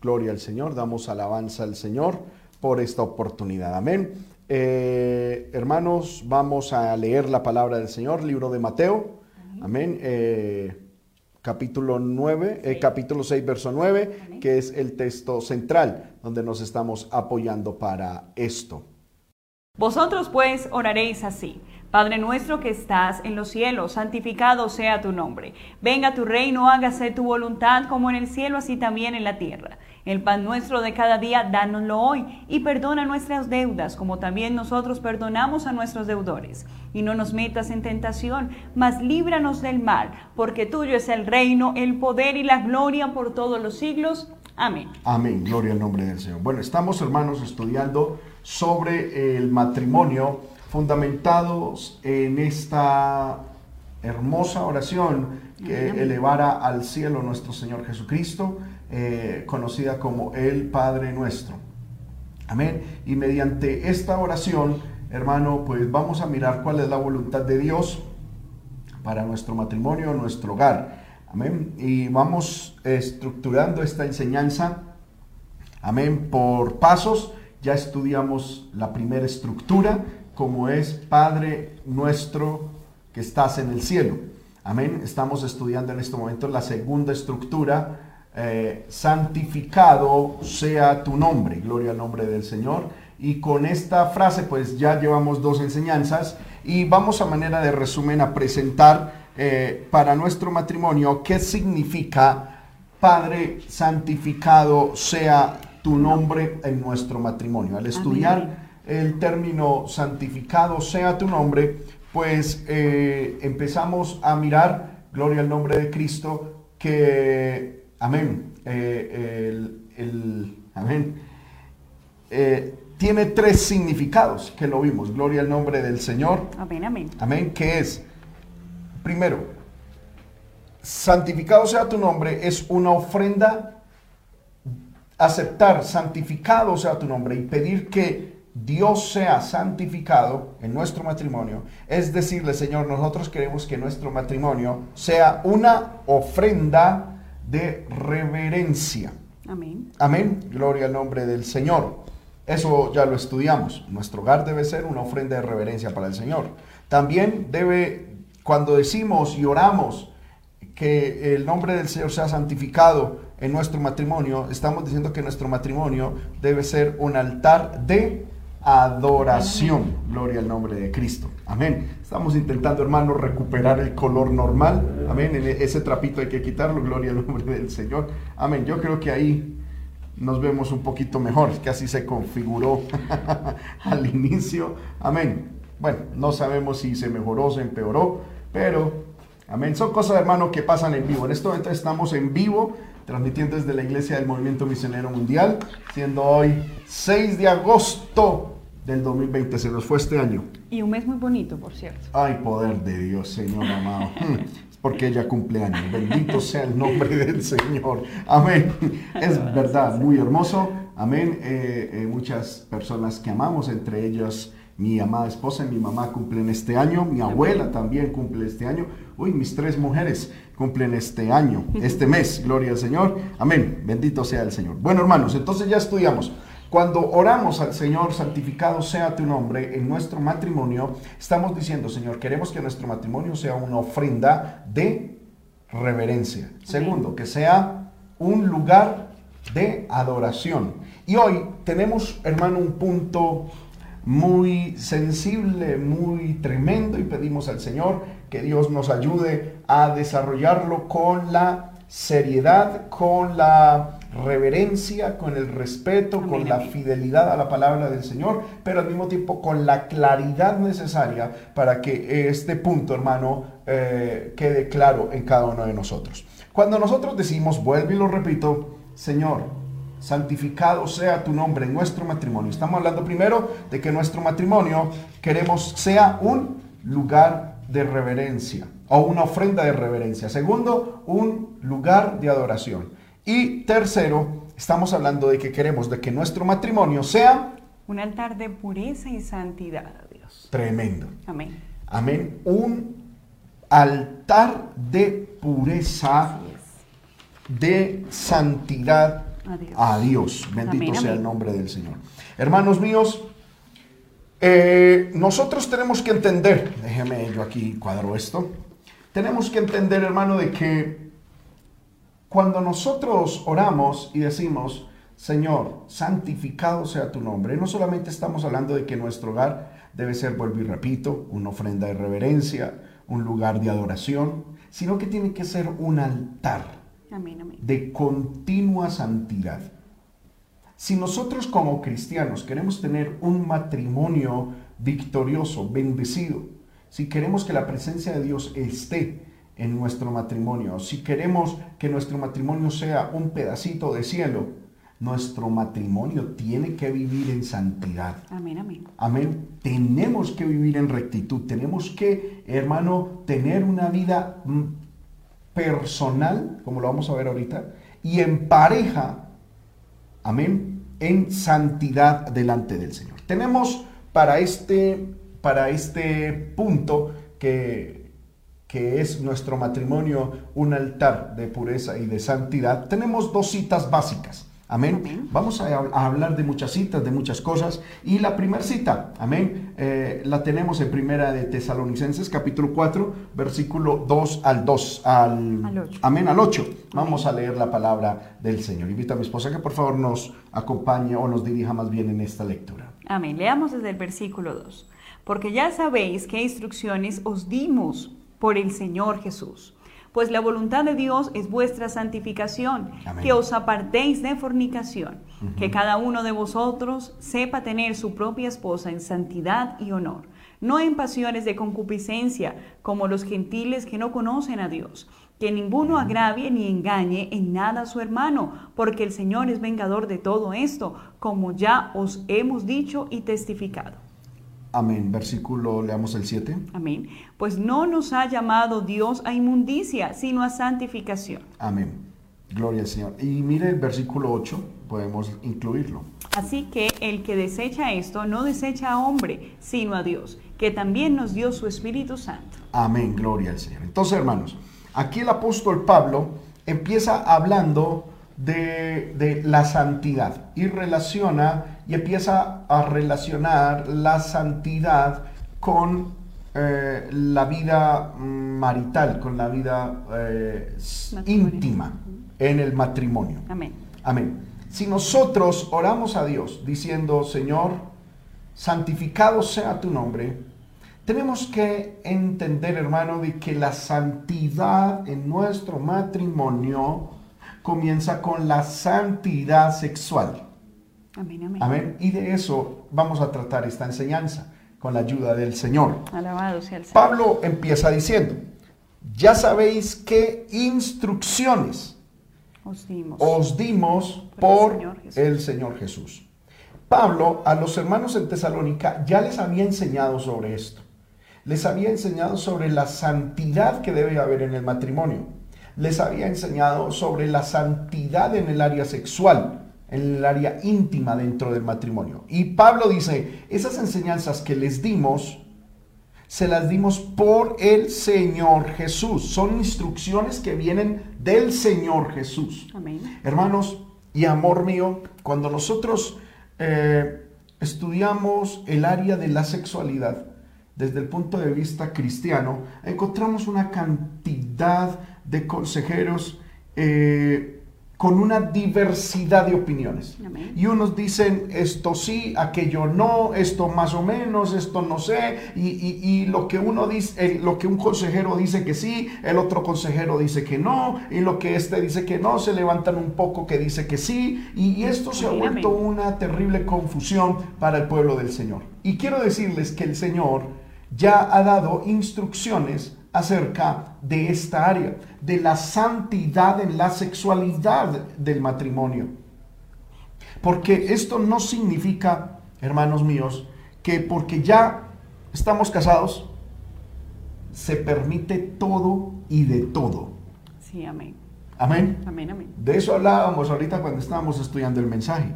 Gloria al Señor, damos alabanza al Señor por esta oportunidad. Amén. Eh, hermanos, vamos a leer la palabra del Señor, libro de Mateo. Amén. Eh, capítulo 9, eh, capítulo 6, verso 9, que es el texto central donde nos estamos apoyando para esto. Vosotros pues oraréis así. Padre nuestro que estás en los cielos, santificado sea tu nombre. Venga tu reino, hágase tu voluntad como en el cielo, así también en la tierra. El pan nuestro de cada día, dánoslo hoy, y perdona nuestras deudas, como también nosotros perdonamos a nuestros deudores. Y no nos metas en tentación, mas líbranos del mal, porque tuyo es el reino, el poder y la gloria por todos los siglos. Amén. Amén, gloria al nombre del Señor. Bueno, estamos hermanos estudiando sobre el matrimonio fundamentados en esta hermosa oración que elevara al cielo nuestro Señor Jesucristo, eh, conocida como el Padre nuestro. Amén. Y mediante esta oración, hermano, pues vamos a mirar cuál es la voluntad de Dios para nuestro matrimonio, nuestro hogar. Amén. Y vamos estructurando esta enseñanza, amén, por pasos. Ya estudiamos la primera estructura, como es Padre nuestro que estás en el cielo. Amén. Estamos estudiando en este momento la segunda estructura. Eh, santificado sea tu nombre. Gloria al nombre del Señor. Y con esta frase pues ya llevamos dos enseñanzas y vamos a manera de resumen a presentar eh, para nuestro matrimonio qué significa Padre santificado sea tu nombre en nuestro matrimonio. Al estudiar el término santificado sea tu nombre, pues eh, empezamos a mirar, gloria al nombre de Cristo, que, amén, eh, el, amén, eh, tiene tres significados que lo vimos, gloria al nombre del Señor. Amén, amén. Amén, que es, primero, santificado sea tu nombre, es una ofrenda, aceptar, santificado sea tu nombre y pedir que Dios sea santificado en nuestro matrimonio, es decirle, Señor, nosotros queremos que nuestro matrimonio sea una ofrenda de reverencia. Amén. Amén. Gloria al nombre del Señor. Eso ya lo estudiamos. Nuestro hogar debe ser una ofrenda de reverencia para el Señor. También debe, cuando decimos y oramos que el nombre del Señor sea santificado en nuestro matrimonio, estamos diciendo que nuestro matrimonio debe ser un altar de adoración. Gloria al nombre de Cristo. Amén. Estamos intentando, hermanos, recuperar el color normal. Amén. Ese trapito hay que quitarlo. Gloria al nombre del Señor. Amén. Yo creo que ahí nos vemos un poquito mejor, que así se configuró al inicio. Amén. Bueno, no sabemos si se mejoró o se empeoró, pero, amén. Son cosas, hermano, que pasan en vivo. En este momento estamos en vivo transmitiendo desde la Iglesia del Movimiento Misionero Mundial, siendo hoy 6 de agosto del 2020. Se nos fue este año. Y un mes muy bonito, por cierto. Ay, poder de Dios, Señor amado. Es porque ella cumple años. Bendito sea el nombre del Señor. Amén. Es verdad, muy hermoso. Amén. Eh, eh, muchas personas que amamos, entre ellas mi amada esposa y mi mamá cumplen este año, mi abuela también cumple este año, uy, mis tres mujeres cumplen este año, este mes, gloria al Señor, amén, bendito sea el Señor. Bueno, hermanos, entonces ya estudiamos. Cuando oramos al Señor, santificado sea tu nombre en nuestro matrimonio, estamos diciendo, Señor, queremos que nuestro matrimonio sea una ofrenda de reverencia. Segundo, que sea un lugar de adoración. Y hoy tenemos, hermano, un punto muy sensible, muy tremendo y pedimos al Señor que Dios nos ayude a desarrollarlo con la seriedad, con la reverencia, con el respeto, con la fidelidad a la palabra del Señor, pero al mismo tiempo con la claridad necesaria para que este punto, hermano, eh, quede claro en cada uno de nosotros. Cuando nosotros decimos, vuelvo y lo repito, Señor, santificado sea tu nombre en nuestro matrimonio. Estamos hablando primero de que nuestro matrimonio queremos sea un lugar de reverencia o una ofrenda de reverencia. Segundo, un lugar de adoración. Y tercero, estamos hablando de que queremos de que nuestro matrimonio sea un altar de pureza y santidad a Dios. Tremendo. Amén. Amén. Un altar de pureza, de santidad a Dios. A Dios. Bendito Amén, sea el nombre del Señor. Hermanos míos, eh, nosotros tenemos que entender, déjeme yo aquí cuadro esto, tenemos que entender, hermano, de que cuando nosotros oramos y decimos, Señor, santificado sea tu nombre, no solamente estamos hablando de que nuestro hogar debe ser, vuelvo y repito, una ofrenda de reverencia, un lugar de adoración, sino que tiene que ser un altar Amén, amén. de continua santidad. Si nosotros como cristianos queremos tener un matrimonio victorioso, bendecido, si queremos que la presencia de Dios esté en nuestro matrimonio, si queremos que nuestro matrimonio sea un pedacito de cielo, nuestro matrimonio tiene que vivir en santidad. Amén, amén. Amén. Tenemos que vivir en rectitud. Tenemos que, hermano, tener una vida mm, personal, como lo vamos a ver ahorita, y en pareja, amén, en santidad delante del Señor. Tenemos para este, para este punto que, que es nuestro matrimonio un altar de pureza y de santidad, tenemos dos citas básicas. Amén. Amén. Vamos a, a hablar de muchas citas, de muchas cosas. Y la primera cita, amén, eh, la tenemos en primera de Tesalonicenses, capítulo 4, versículo 2 al 2, al, Al ocho. amén, al 8. Vamos a leer la palabra del Señor. Invito a mi esposa que por favor nos acompañe o nos dirija más bien en esta lectura. Amén. Leamos desde el versículo 2. Porque ya sabéis qué instrucciones os dimos por el Señor Jesús. Pues la voluntad de Dios es vuestra santificación, Amén. que os apartéis de fornicación, que cada uno de vosotros sepa tener su propia esposa en santidad y honor, no en pasiones de concupiscencia, como los gentiles que no conocen a Dios. Que ninguno agravie ni engañe en nada a su hermano, porque el Señor es vengador de todo esto, como ya os hemos dicho y testificado. Amén. Versículo, leamos el 7. Amén. Pues no nos ha llamado Dios a inmundicia, sino a santificación. Amén. Gloria al Señor. Y mire el versículo 8, podemos incluirlo. Así que el que desecha esto no desecha a hombre, sino a Dios, que también nos dio su Espíritu Santo. Amén, gloria al Señor. Entonces, hermanos, aquí el apóstol Pablo empieza hablando de, de la santidad y relaciona y empieza a relacionar la santidad con eh, la vida marital, con la vida eh, íntima en el matrimonio. Amén. Amén. Si nosotros oramos a Dios diciendo, Señor, santificado sea tu nombre, tenemos que entender, hermano, de que la santidad en nuestro matrimonio comienza con la santidad sexual. Amén, amén. Amén. Y de eso vamos a tratar esta enseñanza con la ayuda del Señor. Alabado sea el Señor. Pablo empieza diciendo, ya sabéis qué instrucciones Os dimos. os dimos Por por el Señor Jesús. el Señor Jesús. Pablo a los hermanos en Tesalónica ya les había enseñado sobre esto. Les había enseñado sobre la santidad que debe haber en el matrimonio. Les había enseñado sobre la santidad en el área sexual, en el área íntima dentro del matrimonio. Y Pablo dice, esas enseñanzas que les dimos, se las dimos por el Señor Jesús. Son instrucciones que vienen del Señor Jesús. Amén. Hermanos y amor mío, cuando nosotros eh, estudiamos el área de la sexualidad desde el punto de vista cristiano, encontramos una cantidad de consejeros eh, con una diversidad de opiniones. Amén. Y unos dicen esto sí, aquello no, esto más o menos, esto no sé, y, y- y lo que uno dice, el- lo que un consejero dice que sí, el otro consejero dice que no, y lo que este dice que no, se levantan un poco que dice que sí, y, y esto se ha vuelto una terrible confusión para el pueblo del Señor. Y quiero decirles que el Señor ya ha dado instrucciones acerca de esta área, de la santidad en la sexualidad del matrimonio. Porque esto no significa, hermanos míos, que porque ya estamos casados, se permite todo y de todo. Sí, amén. Amén. Amén, amén. De eso hablábamos ahorita cuando estábamos estudiando el mensaje.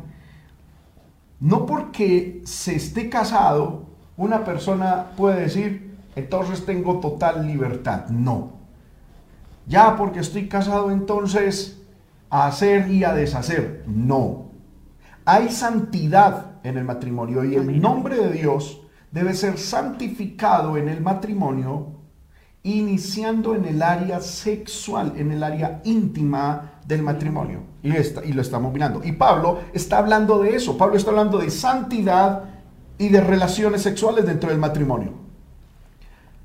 No porque se esté casado, una persona puede decir, entonces tengo total libertad. No. Ya porque estoy casado, entonces a hacer y a deshacer. No. Hay santidad en el matrimonio y el nombre de Dios debe ser santificado en el matrimonio, iniciando en el área sexual, en el área íntima del matrimonio. Y, esta- y lo estamos mirando. Y Pablo está hablando de eso. Pablo está hablando de santidad y de relaciones sexuales dentro del matrimonio.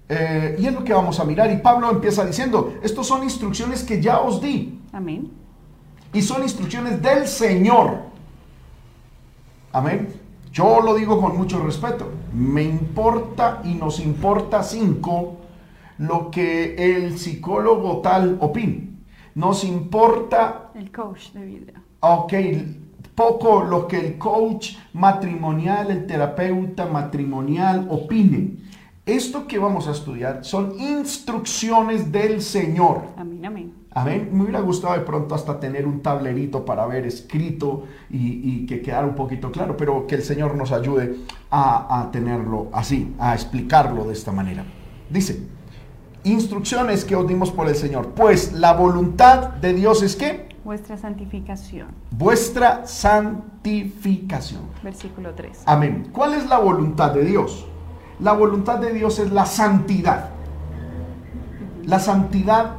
Eh, y es lo que vamos a mirar. Y Pablo empieza diciendo, estos son instrucciones que ya os di. Amén. Y son instrucciones del Señor. Amén. Yo lo digo con mucho respeto. Me importa y nos importa cinco lo que el psicólogo tal opine. Nos importa El coach de vida. Ok, poco lo que el coach matrimonial, el terapeuta matrimonial opine. Esto que vamos a estudiar son instrucciones del Señor. Amén, amén. Amén. Me hubiera gustado de pronto hasta tener un tablerito para ver escrito y, y que quedara un poquito claro, pero que el Señor nos ayude a, a tenerlo así, a explicarlo de esta manera. Dice, instrucciones que os dimos por el Señor. Pues la voluntad de Dios es que Vuestra santificación. vuestra santificación. Versículo 3. Amén. ¿Cuál es la voluntad de Dios? La voluntad de Dios es la santidad. La santidad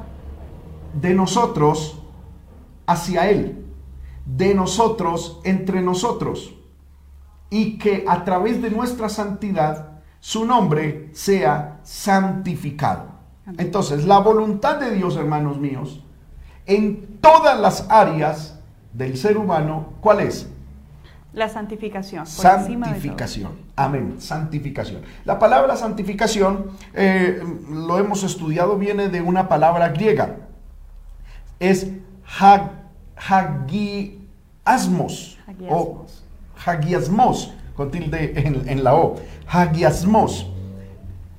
de nosotros hacia Él, de nosotros entre nosotros, y que a través de nuestra santidad su nombre sea santificado. Entonces, la voluntad de Dios, hermanos míos, en todas las áreas del ser humano, ¿cuál es? La santificación. por encima de. Santificación. Amén. Santificación. La palabra santificación, eh, lo hemos estudiado, viene de una palabra griega. Es hag, hagiasmos. O Hagiasmos. hagiasmos, con tilde en, en la O. Hagiasmos.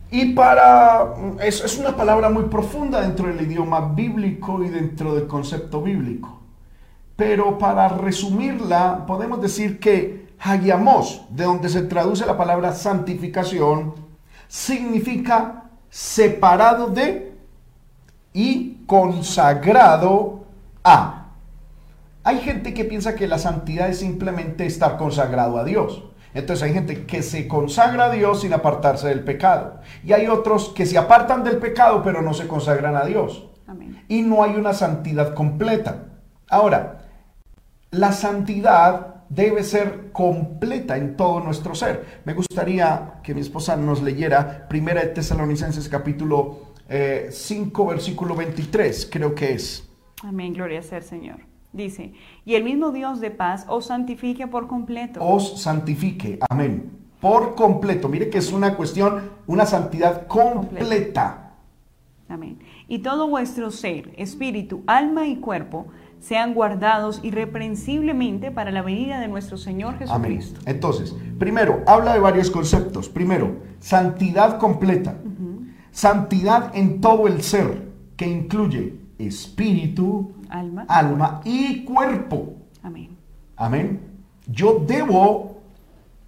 Y para, es, es una palabra muy profunda dentro del idioma bíblico y dentro del concepto bíblico. Pero para resumirla, podemos decir que hagiamos, de donde se traduce la palabra santificación, significa separado de y consagrado a. Hay gente que piensa que la santidad es simplemente estar consagrado a Dios. Entonces hay gente que se consagra a Dios sin apartarse del pecado. Y hay otros que se apartan del pecado pero no se consagran a Dios. Amén. Y no hay una santidad completa. Ahora, la santidad debe ser completa en todo nuestro ser. Me gustaría que mi esposa nos leyera Primera de Tesalonicenses capítulo eh, 5 versículo 23, creo que es. Amén, gloria sea al Señor. Dice, y el mismo Dios de paz os santifique por completo. Os santifique, amén. Por completo. Mire que es una cuestión, una santidad completa. Amén. Y todo vuestro ser, espíritu, alma y cuerpo sean guardados irreprensiblemente para la venida de nuestro Señor Amén. Jesucristo. Entonces, primero, habla de varios conceptos. Primero, santidad completa. Santidad en todo el ser, que incluye espíritu, Alma. alma y cuerpo. Amén. Amén. Yo debo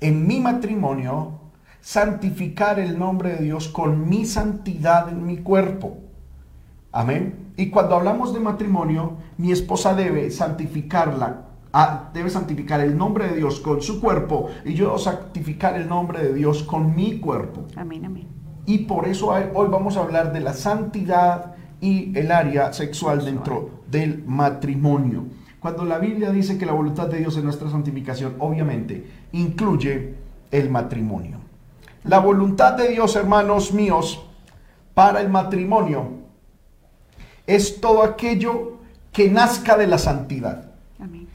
en mi matrimonio santificar el nombre de Dios con mi santidad en mi cuerpo. Amén. Y cuando hablamos de matrimonio, mi esposa debe santificarla, debe santificar el nombre de Dios con su cuerpo y yo debo santificar el nombre de Dios con mi cuerpo. Amén, amén. Y por eso hay- hoy vamos a hablar de la santidad y el área sexual dentro del matrimonio. Cuando la Biblia dice que la voluntad de Dios es nuestra santificación, obviamente incluye el matrimonio. La voluntad de Dios, hermanos míos, para el matrimonio es todo aquello que nazca de la santidad. Amén.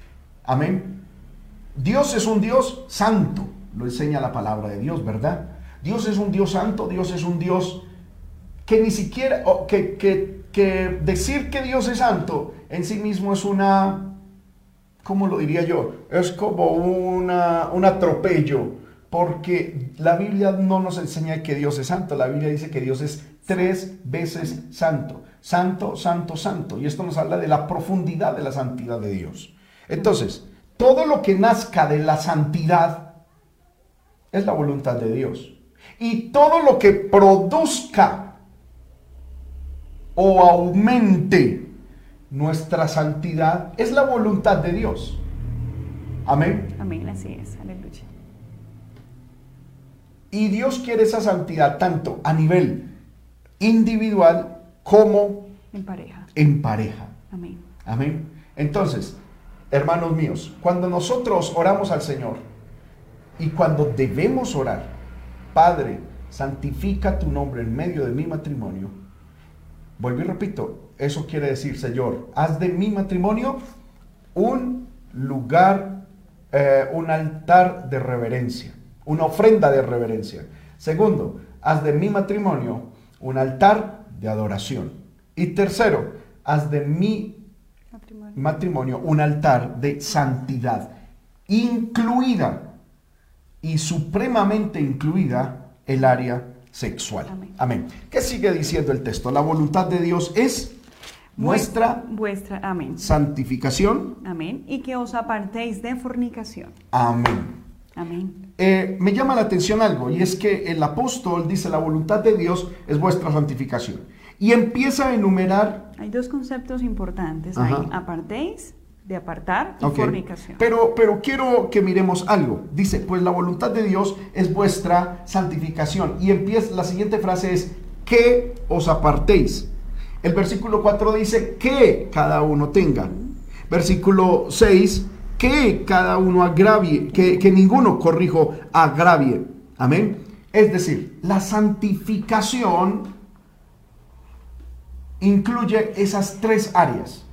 Amén. Dios es un Dios santo, lo enseña la palabra de Dios, ¿verdad? Dios es un Dios santo, Dios es un Dios que ni siquiera, que, que- que decir que Dios es santo en sí mismo es una, ¿cómo lo diría yo? Es como una, un atropello, porque la Biblia no nos enseña que Dios es santo, la Biblia dice que Dios es tres veces santo, santo, santo, santo, y esto nos habla de la profundidad de la santidad de Dios. Entonces, todo lo que nazca de la santidad es la voluntad de Dios. Y todo lo que produzca o aumente nuestra santidad es la voluntad de Dios. Amén. Amén, así es. Aleluya. Y Dios quiere esa santidad tanto a nivel individual como En pareja. en pareja. Amén. Amén. Entonces, hermanos míos, cuando nosotros oramos al Señor y cuando debemos orar, Padre, santifica tu nombre en medio de mi matrimonio. Vuelvo y repito, eso quiere decir, Señor, haz de mi matrimonio un lugar, eh, un altar de reverencia, una ofrenda de reverencia. Segundo, haz de mi matrimonio un altar de adoración. Y tercero, haz de mi Matrimonio. matrimonio un altar de santidad, incluida y supremamente incluida el área sexual. Amén. Amén. ¿Qué sigue diciendo el texto? La voluntad de Dios es nuestra Vuestra. Amén. santificación. Amén. Y que os apartéis de fornicación. Amén. Amén. Eh, me llama la atención algo y es que el apóstol dice la voluntad de Dios es vuestra santificación y empieza a enumerar Hay dos conceptos importantes Ajá. Apartéis, de apartar, y Ok. fornicación. Pero, pero quiero que miremos algo. Dice, pues la voluntad de Dios es vuestra santificación. Y empieza, la siguiente frase es, que os apartéis. El versículo 4 dice, que cada uno tenga. Versículo 6, que cada uno agravie, que, que ninguno, corrijo, agravie. Amén. Es decir, la santificación incluye esas tres áreas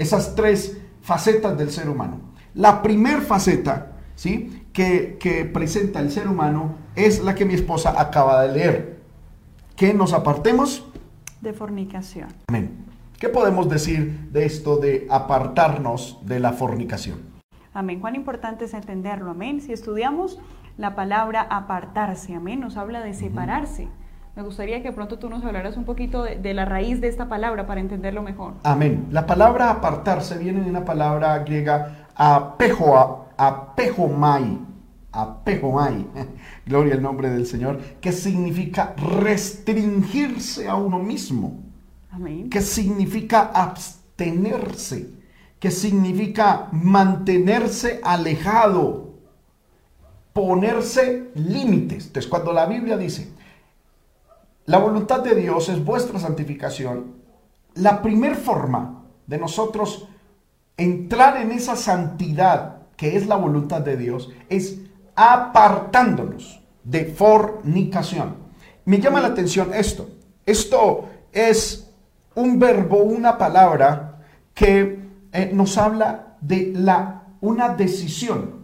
esas tres facetas del ser humano. La primer faceta, ¿sí? Que, que presenta el ser humano es la que mi esposa acaba de leer. Que nos apartemos. De fornicación. Amén. ¿Qué podemos decir de esto de apartarnos de la fornicación? Amén. Cuán importante es entenderlo. Amén. Si estudiamos la palabra apartarse, amén, nos habla de separarse. Me gustaría que pronto tú nos hablaras un poquito de, de la raíz de esta palabra para entenderlo mejor. Amén. La palabra apartarse viene de una palabra griega apejoa, apejomai, apejomai, gloria al nombre del Señor, que significa restringirse a uno mismo, Amén. que significa abstenerse, que significa mantenerse alejado, ponerse límites. Entonces, cuando la Biblia dice, la voluntad de Dios es vuestra santificación, la primer forma de nosotros entrar en esa santidad que es la voluntad de Dios es apartándonos de fornicación. Me llama la atención esto. Esto es un verbo, una palabra que eh, nos habla de la, una decisión,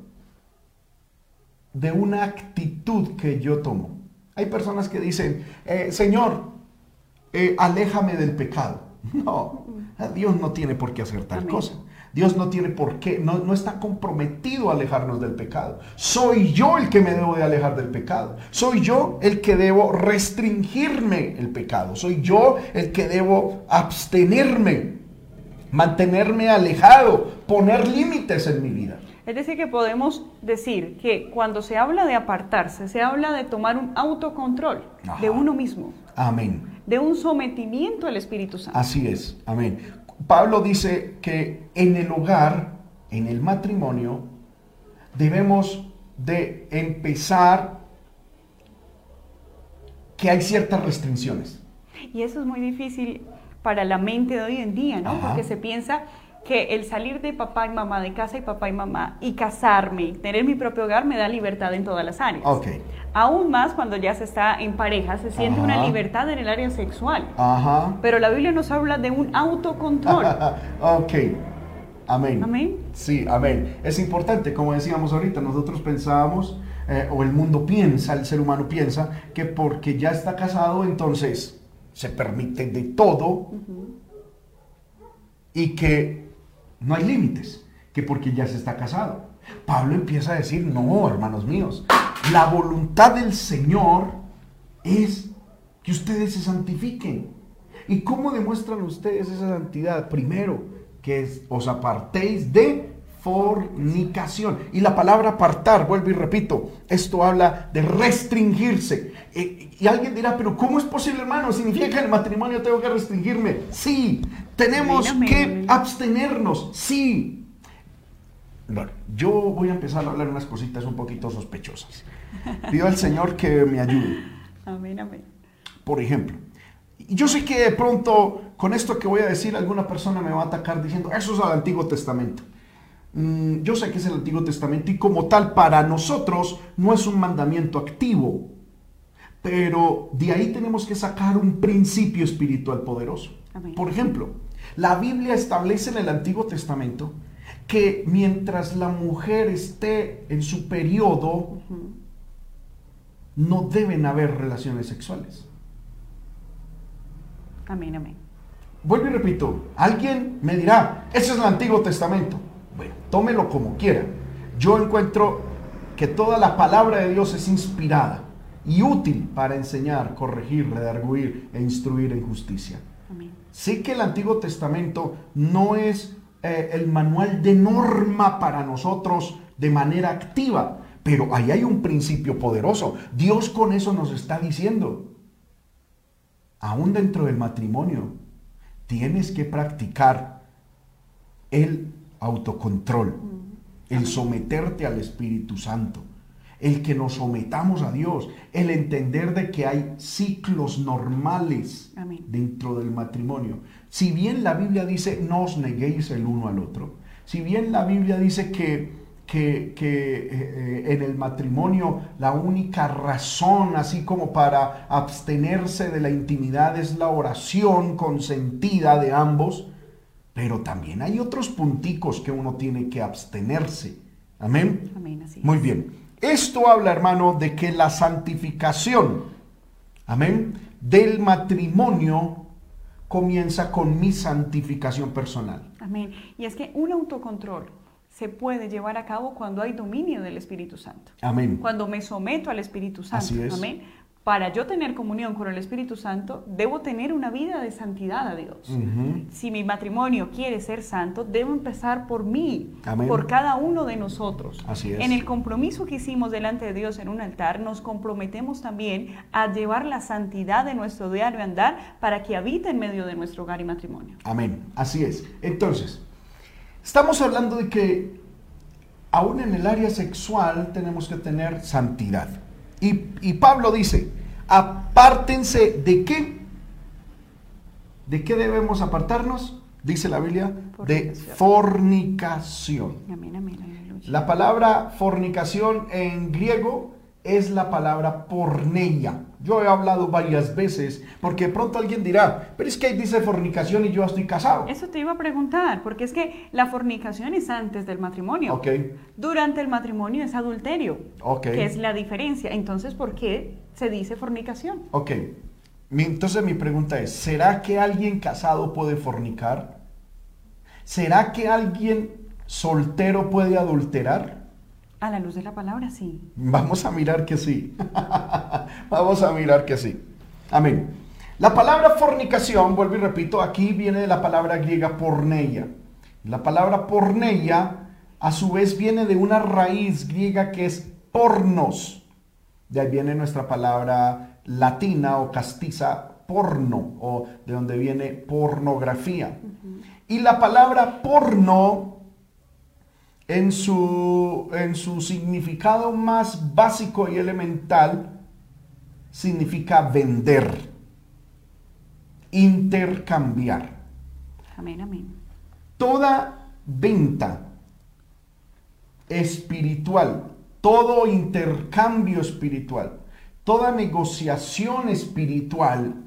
de una actitud que yo tomo. Hay personas que dicen, eh, Señor, eh, aléjame del pecado. No, Dios no tiene por qué hacer tal Amén. cosa. Dios no tiene por qué, no, no está comprometido a alejarnos del pecado. Soy yo el que me debo de alejar del pecado. Soy yo el que debo restringirme el pecado. Soy yo el que debo abstenerme, mantenerme alejado, poner límites en mi vida. Es decir, que podemos decir que cuando se habla de apartarse, se habla de tomar un autocontrol Ajá. de uno mismo, Amén. de un sometimiento al Espíritu Santo. Así es, amén. Pablo dice que en el hogar, en el matrimonio, debemos de empezar que hay ciertas restricciones. Y eso es muy difícil para la mente de hoy en día, ¿no? Ajá. Porque se piensa que el salir de papá y mamá, de casa y papá y mamá, y casarme, tener mi propio hogar, me da libertad en todas las áreas. Ok. Aún más cuando ya se está en pareja, se siente Ajá. una libertad en el área sexual. Ajá. Pero la Biblia nos habla de un autocontrol. ok. Amén. Amén. Sí, amén. Es importante, como decíamos ahorita, nosotros pensábamos, eh, o el mundo piensa, el ser humano piensa, que porque ya está casado, entonces se permite de todo y que no hay límites, que porque ya se está casado. Pablo empieza a decir, no, hermanos míos, la voluntad del Señor es que ustedes se santifiquen. ¿Y cómo demuestran ustedes esa santidad? Primero, que os apartéis de fornicación. Y la palabra apartar, vuelvo y repito, esto habla de restringirse. Eh, y alguien dirá, pero ¿cómo es posible, hermano? ¿Significa que en el matrimonio tengo que restringirme? Sí. ¿Tenemos que abstenernos? Sí. Bueno, yo voy a empezar a hablar unas cositas un poquito sospechosas. Pido al Señor que me ayude. Amén, amén. Por ejemplo, yo sé que de pronto con esto que voy a decir alguna persona me va a atacar diciendo, eso es al Antiguo Testamento. Mm, yo sé que es el Antiguo Testamento y como tal para nosotros no es un mandamiento activo, pero de ahí tenemos que sacar un principio espiritual poderoso. Por ejemplo, la Biblia establece en el Antiguo Testamento que mientras la mujer esté en su periodo, no deben haber relaciones sexuales. Amén, amén. Vuelvo y repito, alguien me dirá, ese es el Antiguo Testamento. Bueno, tómelo como quiera. Yo encuentro que toda la palabra de Dios es inspirada y útil para enseñar, corregir, redarguir e instruir en justicia. Sí que el Antiguo Testamento no es eh, el manual de norma para nosotros de manera activa, pero ahí hay un principio poderoso. Dios con eso nos está diciendo, aún dentro del matrimonio, tienes que practicar el autocontrol, el someterte al Espíritu Santo, el que nos sometamos a Dios, el entender de que hay ciclos normales dentro del matrimonio. Si bien la Biblia dice no os neguéis el uno al otro, si bien la Biblia dice que que, eh, eh, en el matrimonio la única razón, así como para abstenerse de la intimidad, es la oración consentida de ambos, pero también hay otros punticos que uno tiene que abstenerse. Amén. Muy bien. Esto habla, hermano, de que la santificación, amén, del matrimonio comienza con mi santificación personal. Amén. Y es que un autocontrol se puede llevar a cabo cuando hay dominio del Espíritu Santo. Amén. Cuando me someto al Espíritu Santo. Así es. Amén para yo tener comunión con el Espíritu Santo, debo tener una vida de santidad a Dios. Si mi matrimonio quiere ser santo, debo empezar por mí, por cada uno de nosotros. Así es. En el compromiso que hicimos delante de Dios en un altar, nos comprometemos también a llevar la santidad de nuestro diario andar para que habite en medio de nuestro hogar y matrimonio. Amén. Así es. Entonces, estamos hablando de que aún en el área sexual tenemos que tener santidad. Y, Pablo dice, apártense de qué? ¿De qué debemos apartarnos? Dice la Biblia, de fornicación. La palabra fornicación en griego es la palabra porneia. Yo he hablado varias veces porque pronto alguien dirá, pero es que ahí dice fornicación y yo estoy casado. Eso te iba a preguntar, porque es que la fornicación es antes del matrimonio. Ok. Durante el matrimonio es adulterio. Que es la diferencia. Entonces, ¿por qué se dice fornicación? Ok. Entonces mi pregunta es, ¿será que alguien casado puede fornicar? ¿Será que alguien soltero puede adulterar? A la luz de la palabra, sí. Vamos a mirar que sí. Vamos a mirar que sí. Amén. La palabra fornicación, vuelvo y repito, aquí viene de la palabra griega porneia. La palabra porneia, a su vez, viene de una raíz griega que es pornos. De ahí viene nuestra palabra latina o castiza porno, o de donde viene pornografía. Y la palabra porno en su, en su significado más básico y elemental, significa vender, intercambiar. Amén, amén. Toda venta espiritual, todo intercambio espiritual, toda negociación espiritual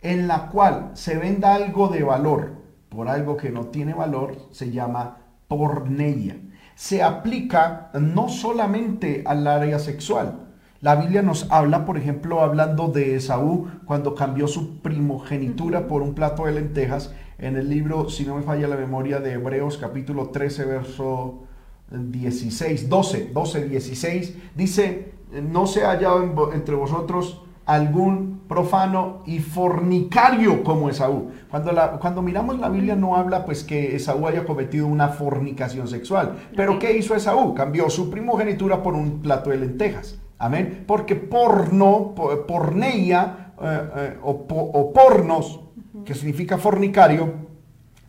en la cual se venda algo de valor por algo que no tiene valor, se llama porneia. Se aplica no solamente al área sexual. La Biblia nos habla, por ejemplo, hablando de Esaú cuando cambió su primogenitura por un plato de lentejas, en el libro, si no me falla la memoria, de Hebreos capítulo 13, verso 16, 12, 12, 16, dice, no se ha hallado entre vosotros algún profano y fornicario como Esaú. Cuando, la, cuando miramos la Biblia no habla pues que Esaú haya cometido una fornicación sexual. Pero ¿qué hizo Esaú? Cambió su primogenitura por un plato de lentejas. Amén. Porque porno, porneia eh, eh, o, pornos, que significa fornicario,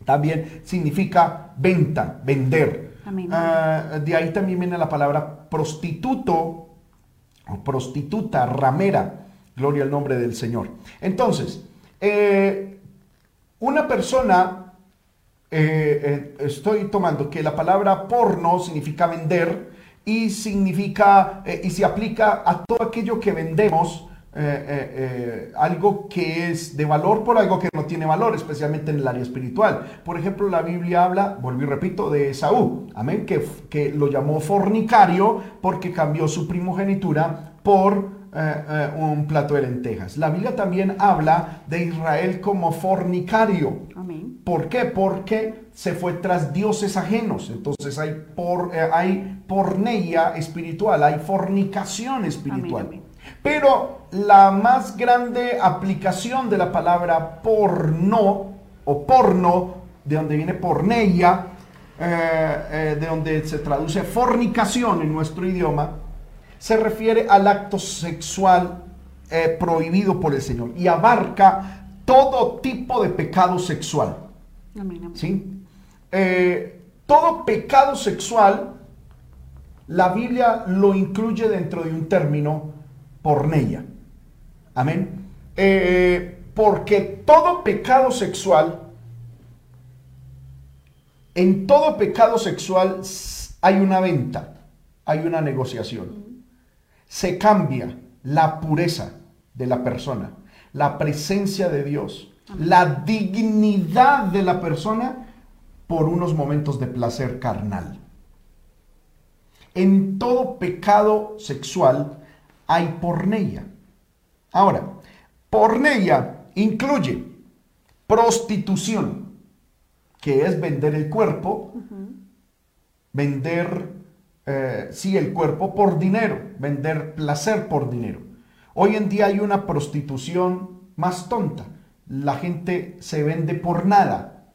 también significa venta, vender. Ah, de ahí también viene la palabra prostituto o prostituta, ramera. Gloria al nombre del Señor. Entonces, eh, una persona, estoy tomando que la palabra porno significa vender, y significa eh, y se aplica a todo aquello que vendemos, eh, eh, algo que es de valor por algo que no tiene valor, especialmente en el área espiritual. Por ejemplo, la Biblia habla, vuelvo y repito, de Esaú, amén, que, que lo llamó fornicario porque cambió su primogenitura por un plato de lentejas. La Biblia también habla de Israel como fornicario. Amén. ¿Por qué? Porque se fue tras dioses ajenos. Entonces hay, por, eh, hay porneia espiritual, hay fornicación espiritual. Pero la más grande aplicación de la palabra porno o porno, de donde viene porneia, eh, eh, de donde se traduce fornicación en nuestro idioma, se refiere al acto sexual prohibido por el Señor y abarca todo tipo de pecado sexual. ¿Sí? Eh, todo pecado sexual, la Biblia lo incluye dentro de un término porneia. Amén. Eh, porque todo pecado sexual, en todo pecado sexual hay una venta, hay una negociación. Se cambia la pureza de la persona, la presencia de Dios, la dignidad de la persona por unos momentos de placer carnal. En todo pecado sexual hay porneia. Ahora, porneia incluye prostitución, que es vender el cuerpo, vender, eh, sí, el cuerpo por dinero, vender placer por dinero. Hoy en día hay una prostitución más tonta. La gente se vende por nada.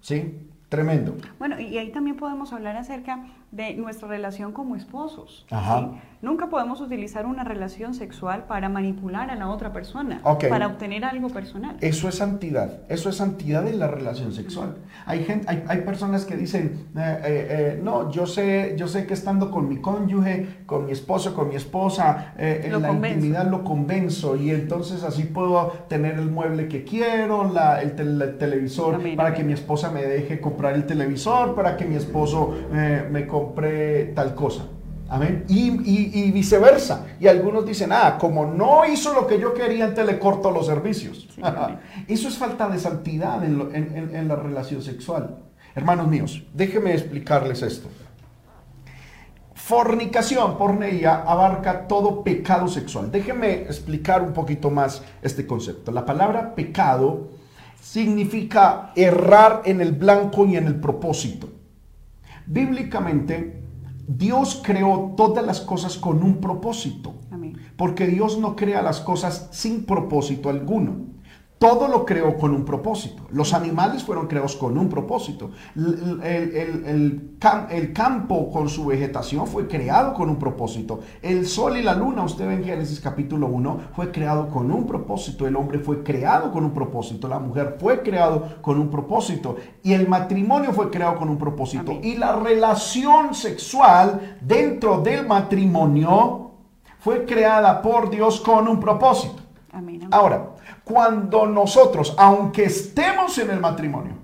¿Sí? Tremendo. Bueno, y ahí también podemos hablar acerca de nuestra relación como esposos. Ajá. Nunca podemos utilizar una relación sexual para manipular a la otra persona, para obtener algo personal. Eso es santidad, eso es santidad en la relación sexual. Hay, gente, hay, personas que dicen, eh, eh, eh, no, yo sé, yo sé que estando con mi cónyuge, con mi esposo, con mi esposa, en la intimidad lo convenzo y entonces así puedo tener el mueble que quiero, la, el, televisor, para que mi esposa me deje comprar el televisor, para que mi esposo me compre tal cosa. Amén. Y, viceversa. Y algunos dicen, ah, como no hizo lo que yo quería, entonces le corto los servicios. Eso es falta de santidad en, la relación sexual. Hermanos míos, déjenme explicarles esto. Fornicación, porneia, abarca todo pecado sexual. Déjenme explicar un poquito más este concepto. La palabra pecado significa errar en el blanco y en el propósito. Bíblicamente, Dios creó todas las cosas con un propósito. Porque Dios no crea las cosas sin propósito alguno. Todo lo creó con un propósito. Los animales fueron creados con un propósito. El, campo con su vegetación fue creado con un propósito. El sol y la luna, usted ve en Génesis capítulo 1, fue creado con un propósito. El hombre fue creado con un propósito. La mujer fue creado con un propósito. Y el matrimonio fue creado con un propósito. Y la relación sexual dentro del matrimonio fue creada por Dios con un propósito. Ahora, cuando nosotros, aunque estemos en el matrimonio,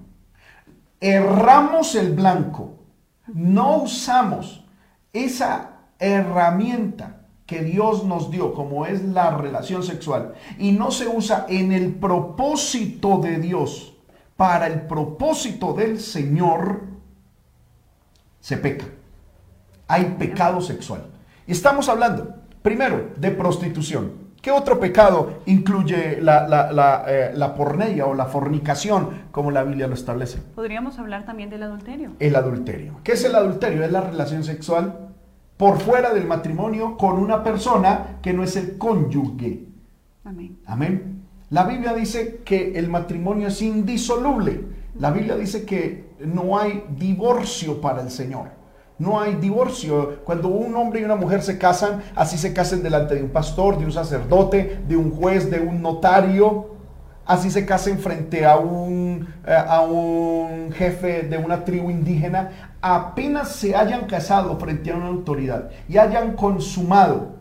erramos el blanco, no usamos esa herramienta que Dios nos dio, como es la relación sexual, y no se usa en el propósito de Dios, para el propósito del Señor, se peca. Hay pecado sexual. Estamos hablando, primero, de prostitución. ¿Qué otro pecado incluye la, la, eh, porneia o la fornicación, como la Biblia lo establece? Podríamos hablar también del adulterio. El adulterio. ¿Qué es el adulterio? Es la relación sexual por fuera del matrimonio con una persona que no es el cónyuge. Amén. Amén. La Biblia dice que el matrimonio es indisoluble. La Biblia dice que no hay divorcio para el Señor. No hay divorcio. Cuando un hombre y una mujer se casan, así se casan delante de un pastor, de un sacerdote, de un juez, de un notario. Así se casen frente a un, eh, a un jefe de una tribu indígena. Apenas se hayan casado frente a una autoridad y hayan consumado.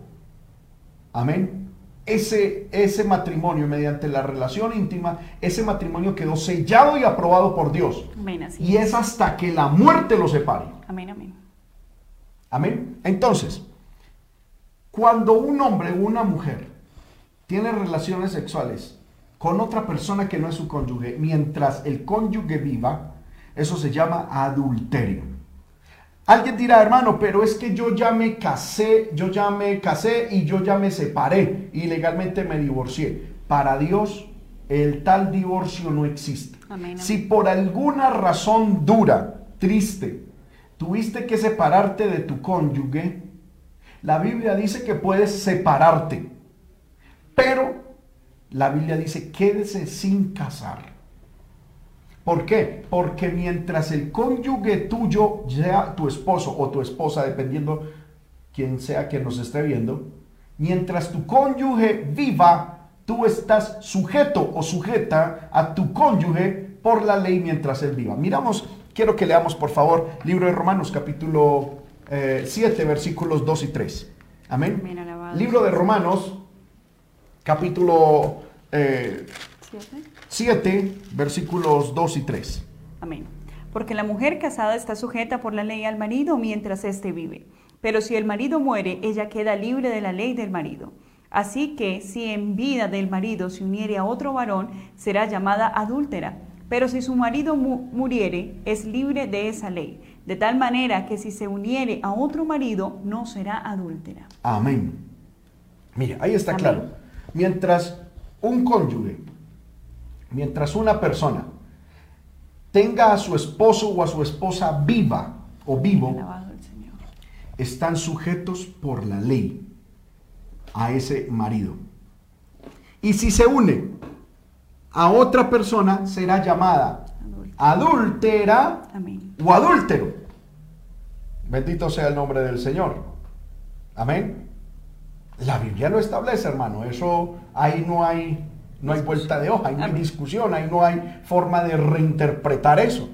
Amén ese, ese matrimonio, mediante la relación íntima, ese matrimonio quedó sellado y aprobado por Dios. Amén, así y es hasta que la muerte lo separe. Amén, amén. Amén. Entonces, cuando un hombre o una mujer tiene relaciones sexuales con otra persona que no es su cónyuge, mientras el cónyuge viva, eso se llama adulterio. Alguien dirá, hermano, pero es que yo ya me casé, yo ya me casé y yo ya me separé y legalmente me divorcié. Para Dios, el tal divorcio no existe. Si por alguna razón dura, triste, tuviste que separarte de tu cónyuge, la Biblia dice que puedes separarte. Pero la Biblia dice, quédese sin casar. ¿Por qué? Porque mientras el cónyuge tuyo, sea tu esposo o tu esposa, dependiendo quien sea que nos esté viendo, mientras tu cónyuge viva, tú estás sujeto o sujeta a tu cónyuge por la ley mientras él viva. Miramos, quiero que leamos por favor, libro de Romanos capítulo 7, eh, versículos 2 y 3. Amén. libro de Romanos capítulo... Eh, 7, versículos 2 y 3. Amén. Porque la mujer casada está sujeta por la ley al marido mientras éste vive. Pero si el marido muere, ella queda libre de la ley del marido. Así que si en vida del marido se uniere a otro varón, será llamada adúltera. Pero si su marido muriere, es libre de esa ley. De tal manera que si se uniere a otro marido, no será adúltera. Amén. Mira, ahí está claro. Mientras un cónyuge mientras una persona tenga a su esposo o a su esposa viva o vivo, están sujetos por la ley a ese marido. Y si se une a otra persona, será llamada adúltera o adúltero. Bendito sea el nombre del Señor. Amén. La Biblia lo establece, hermano. Eso ahí no hay no hay vuelta de hoja, ahí no hay discusión, ahí no hay forma de reinterpretar eso.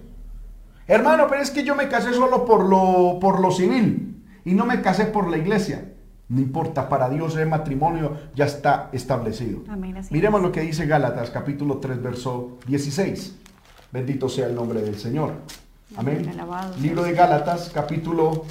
Hermano, pero es que yo me casé solo por lo, por lo civil y no me casé por la iglesia. No importa, para Dios el matrimonio ya está establecido. Miremos lo que dice Gálatas capítulo 3, verso 16. Bendito sea el nombre del Señor. Amén. Libro de Gálatas capítulo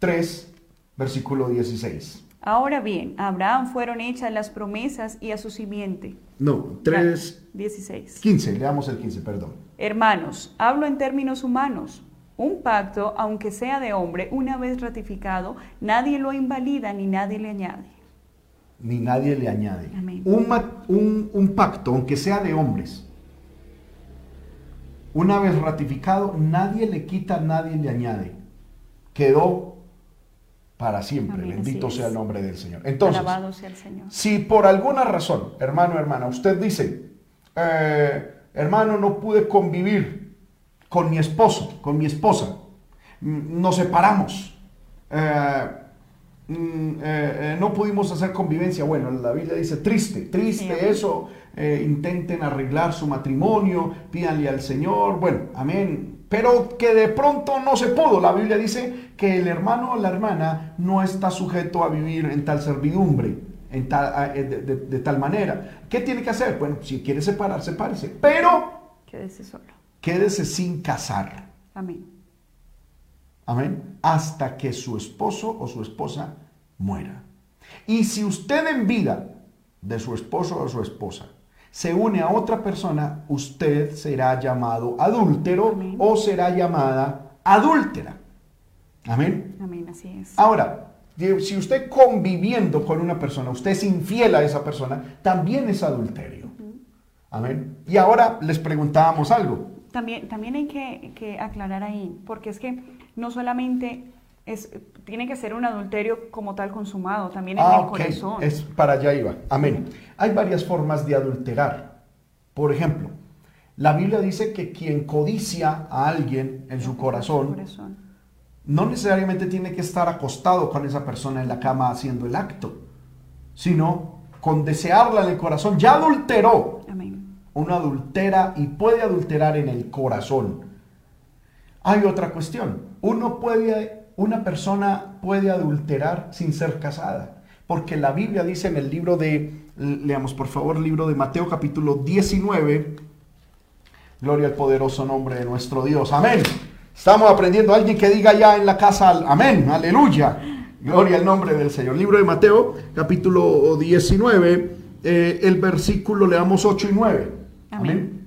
3, versículo 16. Ahora bien, a Abraham fueron hechas las promesas y a su simiente. No, 3. 16. 15, leamos el 15, perdón. Hermanos, hablo en términos humanos. Un pacto, aunque sea de hombre, una vez ratificado, nadie lo invalida ni nadie le añade. Ni nadie le añade. Un, un, un pacto, aunque sea de hombres, una vez ratificado, nadie le quita, nadie le añade. Quedó para siempre. Bendito sea el nombre del Señor. Entonces, si por alguna razón, hermano, hermana, usted dice, eh, hermano, no pude convivir con mi esposo, con mi esposa, mm, nos separamos, eh, mm, eh, no pudimos hacer convivencia. Bueno, la Biblia dice, triste, triste eso, intenten arreglar su matrimonio, pídanle al Señor, bueno, amén pero que de pronto no se pudo. La Biblia dice que el hermano o la hermana no está sujeto a vivir en tal servidumbre, en tal, eh, de, tal manera. ¿Qué tiene que hacer? Bueno, si quiere separar, sepárese, pero quédese solo. Quédese sin casar. Amén. Amén. Hasta que su esposo o su esposa muera. Y si usted en vida de su esposo o su esposa se une a otra persona, usted será llamado adúltero o será llamada adúltera. Amén. Amén, así es. Ahora, si usted conviviendo con una persona, usted es infiel a esa persona, también es adulterio. Amén. Y ahora les preguntábamos algo. También, también hay que, que aclarar ahí, porque es que no solamente es, tiene que ser un adulterio como tal consumado, también en Ah, el corazón. Es para allá iba. Amén. Hay varias formas de adulterar. Por ejemplo, la Biblia dice que quien codicia a alguien en su corazón Corazón. no necesariamente tiene que estar acostado con esa persona en la cama haciendo el acto, sino con desearla en el corazón. Ya adulteró. Amén. Uno adultera y puede adulterar en el corazón. Hay otra cuestión. Uno puede, una persona puede adulterar sin ser casada. Porque la Biblia dice en el libro de, leamos por favor, libro de Mateo capítulo 19. Gloria al poderoso nombre de nuestro Dios. Amén. Estamos aprendiendo. Alguien que diga ya en la casa, amén, aleluya. Gloria al nombre del Señor. Libro de Mateo capítulo 19, eh, el versículo, leamos 8 y 9. Amén. Amén.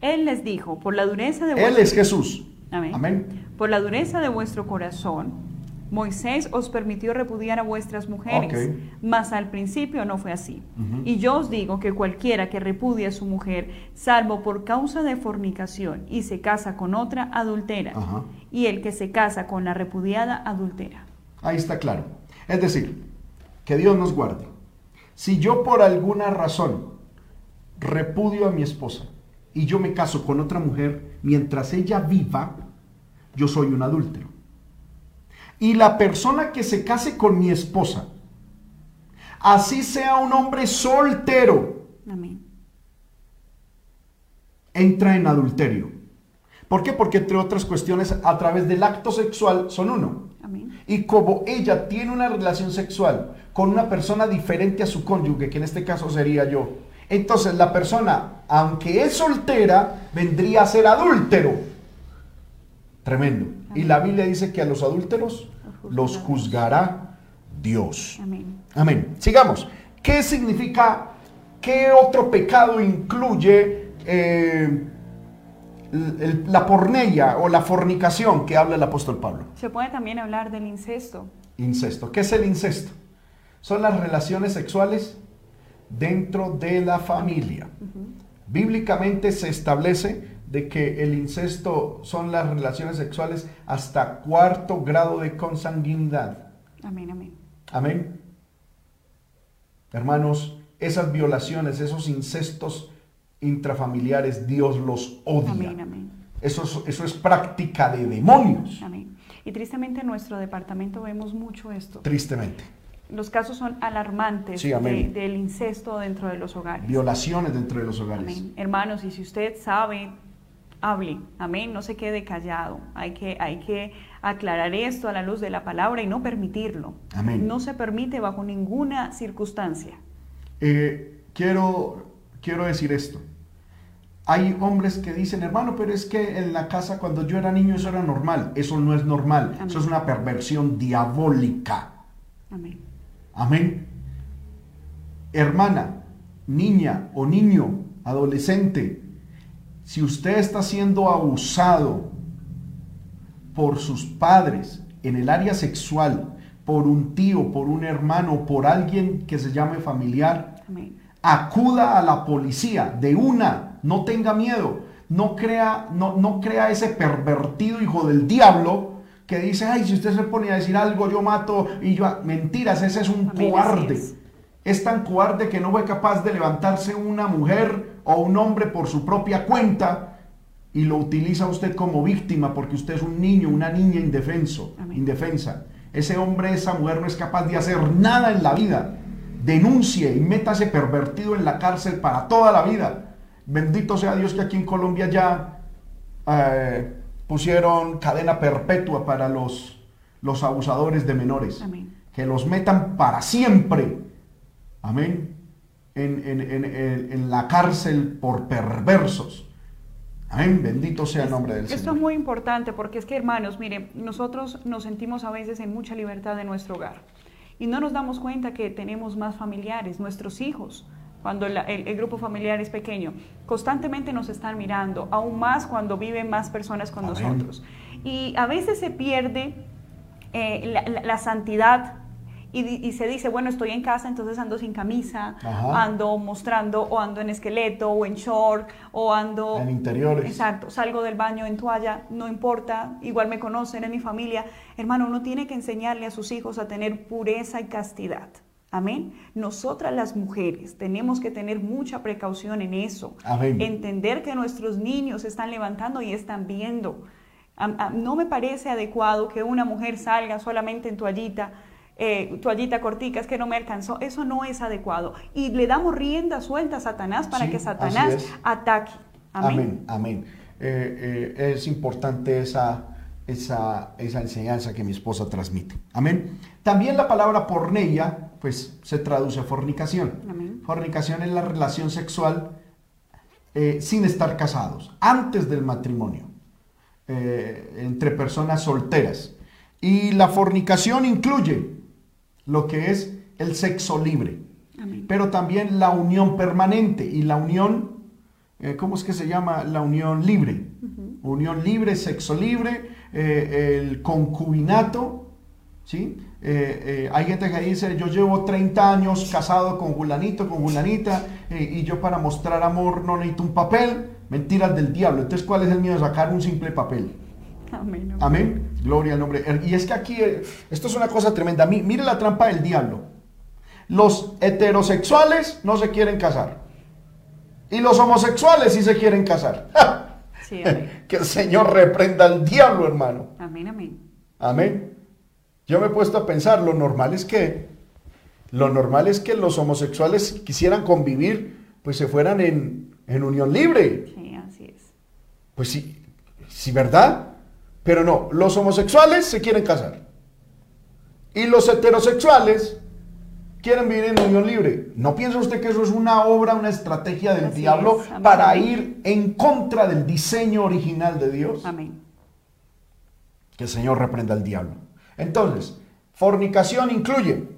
Él les dijo, por la dureza de Él vuestro- es Jesús. Amén. Amén. Por la dureza de vuestro corazón, Moisés os permitió repudiar a vuestras mujeres, Ok. mas al principio no fue así. Y yo os digo que cualquiera que repudie a su mujer, salvo por causa de fornicación, y se casa con otra, adultera. Y el que se casa con la repudiada, adultera. Ahí está claro. Es decir, que Dios nos guarde. Si yo por alguna razón repudio a mi esposa y yo me caso con otra mujer mientras ella viva, yo soy un adúltero. Y la persona que se case con mi esposa, así sea un hombre soltero, Amén. entra en adulterio. ¿Por qué? Porque entre otras cuestiones, a través del acto sexual son uno. Amén. Y como ella tiene una relación sexual con una persona diferente a su cónyuge, que en este caso sería yo, entonces la persona, aunque es soltera, vendría a ser adúltero. Tremendo. Y la Biblia dice que a los adúlteros los juzgará Dios. Amén. Amén. Sigamos. ¿Qué significa, qué otro pecado incluye eh, la porneia o la fornicación que habla el apóstol Pablo? Se puede también hablar del incesto. Incesto. ¿Qué es el incesto? Son las relaciones sexuales dentro de la familia. Bíblicamente se establece de que el incesto son las relaciones sexuales hasta cuarto grado de consanguinidad. Amén, amén. Amén. Hermanos, esas violaciones, esos incestos intrafamiliares, Dios los odia. Amén, amén. Eso es, eso es práctica de demonios, Amén. Y tristemente en nuestro departamento vemos mucho esto. tristemente. Los casos son alarmantes Sí, de- del incesto dentro de los hogares. Violaciones dentro de los hogares. Amén. Hermanos, y si usted sabe, hable. Amén. No se quede callado. Hay que, hay que aclarar esto a la luz de la palabra y no permitirlo. Amén. No se permite bajo ninguna circunstancia. Eh, quiero, quiero decir esto. Hay hombres que dicen, hermano, pero es que en la casa cuando yo era niño eso era normal. Eso no es normal. Amén. Eso es una perversión diabólica. Amén. Amén. Hermana, niña o niño, adolescente, si usted está siendo abusado por sus padres en el área sexual, por un tío, por un hermano, por alguien que se llame familiar, Amén. acuda a la policía de una, no tenga miedo, no crea, no, no crea ese pervertido hijo del diablo que dice, ay, si usted se pone a decir algo, yo mato y yo... Mentiras, ese es un Amén, cobarde. es. Es tan cobarde que no fue capaz de levantarse una mujer o un hombre por su propia cuenta y lo utiliza usted como víctima porque usted es un niño, una niña indefenso, Amén. indefensa. Ese hombre, esa mujer no es capaz de hacer nada en la vida. Denuncie y métase pervertido en la cárcel para toda la vida. Bendito sea Dios que aquí en Colombia ya eh, pusieron cadena perpetua para los, los abusadores de menores. Amén. Que los metan para siempre. Amén. En, en- en- en- la cárcel por perversos. Amén. Bendito sea el nombre del Esto Señor. es muy importante porque es que, hermanos, miren, nosotros nos sentimos a veces en mucha libertad en nuestro hogar y no nos damos cuenta que tenemos más familiares, nuestros hijos, cuando la- el, el grupo familiar es pequeño, constantemente nos están mirando, aún más cuando viven más personas con Amén. nosotros. Y a veces se pierde eh, la, la- la santidad y, y se dice, bueno, estoy en casa, entonces ando sin camisa, Ajá. ando mostrando, o ando en esqueleto, o en short, o ando... En interiores. Exacto, salgo del baño en toalla, no importa, igual me conocen en mi familia. Hermano, uno tiene que enseñarle a sus hijos a tener pureza y castidad. Amén. Nosotras las mujeres tenemos que tener mucha precaución en eso. Amén. Entender que nuestros niños se están levantando y están viendo. No me parece adecuado que una mujer salga solamente en toallita, eh, toallita cortica, es que no me alcanzó. Eso no es adecuado. Y le damos rienda suelta a Satanás para Sí, que Satanás ataque. Amén, amén. Eh, eh, es importante esa, esa, esa enseñanza que mi esposa transmite. Amén. También la palabra porneia, pues se traduce a fornicación. Amén. Fornicación es la relación sexual eh, sin estar casados, antes del matrimonio, eh, entre personas solteras. Y la fornicación incluye lo que es el sexo libre, Amén. pero también la unión permanente y la unión, eh, ¿cómo es que se llama? La unión libre. Unión libre, sexo libre, eh, el concubinato, ¿sí? Eh, eh, hay gente que dice, yo llevo 30 años casado con Julanito, con Julanita, y yo para mostrar amor no necesito un papel. Mentiras del diablo. Entonces, ¿cuál es el miedo? Sacar un simple papel. Amén. amén. Amén. Gloria al nombre. Y es que aquí, esto es una cosa tremenda. Mi- Mire la trampa del diablo. Los heterosexuales no se quieren casar. Y los homosexuales sí se quieren casar. Sí, amén. que el Señor reprenda al diablo, hermano. Amén, amén. Amén. Yo me he puesto a pensar, lo normal es que, lo normal es que los homosexuales quisieran convivir, pues se fueran en, en unión libre. Sí, así es. Pues sí, sí, ¿verdad? Pero no, los homosexuales se quieren casar. Y los heterosexuales quieren vivir en unión libre. ¿No piensa usted que eso es una obra, una estrategia del Así diablo es, para ir en contra del diseño original de Dios? Amén. Que el Señor reprenda al diablo. Entonces, fornicación incluye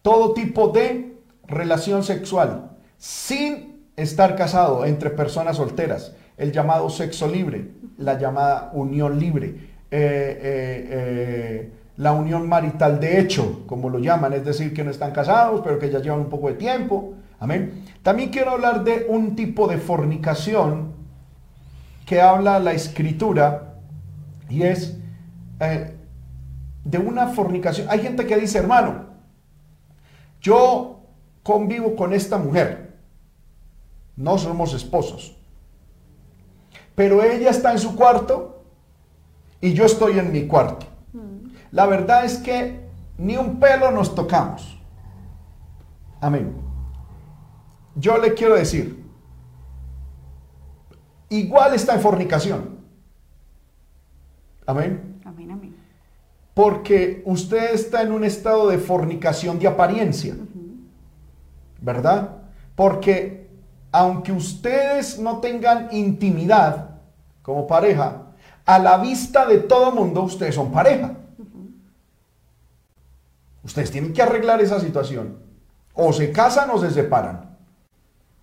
todo tipo de relación sexual sin estar casado entre personas solteras, el llamado sexo libre, la llamada unión libre, eh, eh, eh, la unión marital de hecho, como lo llaman, es decir, que no están casados, pero que ya llevan un poco de tiempo. Amén. También quiero hablar de un tipo de fornicación que habla la escritura y es eh, de una fornicación. Hay gente que dice, hermano, yo convivo con esta mujer, no somos esposos, pero ella está en su cuarto y yo estoy en mi cuarto. La verdad es que ni un pelo nos tocamos. Amén. Yo le quiero decir, igual está en fornicación. Amén. Amén, amén. Porque usted está en un estado de fornicación de apariencia. ¿Verdad? Porque aunque ustedes no tengan intimidad como pareja, a la vista de todo mundo ustedes son pareja. Ustedes tienen que arreglar esa situación. O se casan o se separan.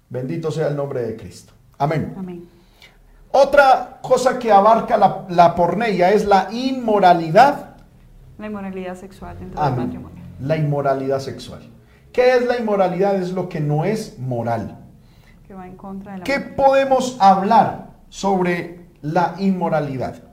Bendito sea el nombre de Cristo. Amén. Amén. Otra cosa que abarca la, la porneia es la inmoralidad La inmoralidad sexual dentro del matrimonio. La inmoralidad sexual. ¿Qué es la inmoralidad? Es lo que no es moral. Que va en contra de la ¿Qué podemos hablar sobre la inmoralidad?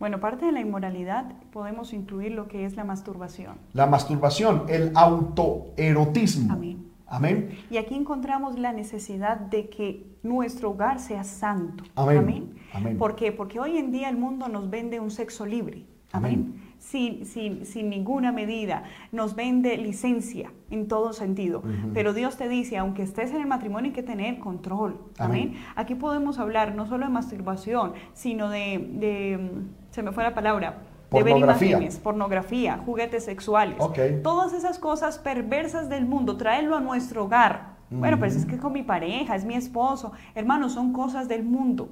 Bueno, parte de la inmoralidad podemos incluir lo que es la masturbación. La masturbación, el autoerotismo. Amén. Amén. Y aquí encontramos la necesidad de que nuestro hogar sea santo. Amén. Amén. ¿Por qué? Porque hoy en día el mundo nos vende un sexo libre. Amén. Amén. Sin, sin, sin ninguna medida. Nos vende licencia en todo sentido. Pero Dios te dice, aunque estés en el matrimonio hay que tener control. Amén. Amén. Aquí podemos hablar no solo de masturbación, sino de, de, se me fue la palabra, de ver Pornografía. imágenes, pornografía, juguetes sexuales. Todas esas cosas perversas del mundo, traerlo a nuestro hogar. Bueno, pero es que es con mi pareja, es mi esposo. Hermanos, son cosas del mundo.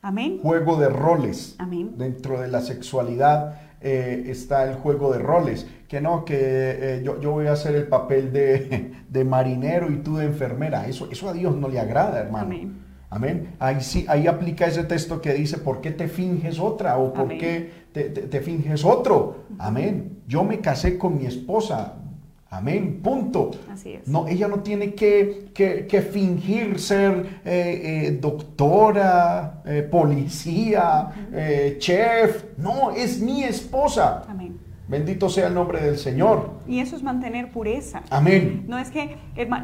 Amén. Juego de roles. Amén. Dentro de la sexualidad eh, está el juego de roles. Que no, que eh, yo, yo voy a hacer el papel de, de marinero y tú de enfermera. Eso, eso a Dios no le agrada, hermano. Amén. Amén. Ahí sí, ahí aplica ese texto que dice, ¿por qué te finges otra? ¿O por Amén. qué te, te- te finges otro? Amén. Yo me casé con mi esposa. Amén, punto. Así es. No, ella no tiene que, que- que fingir ser eh, eh, doctora, eh, policía, chef. No, es mi esposa. Amén. Bendito sea el nombre del Señor. Y eso es mantener pureza. Amén. No es que,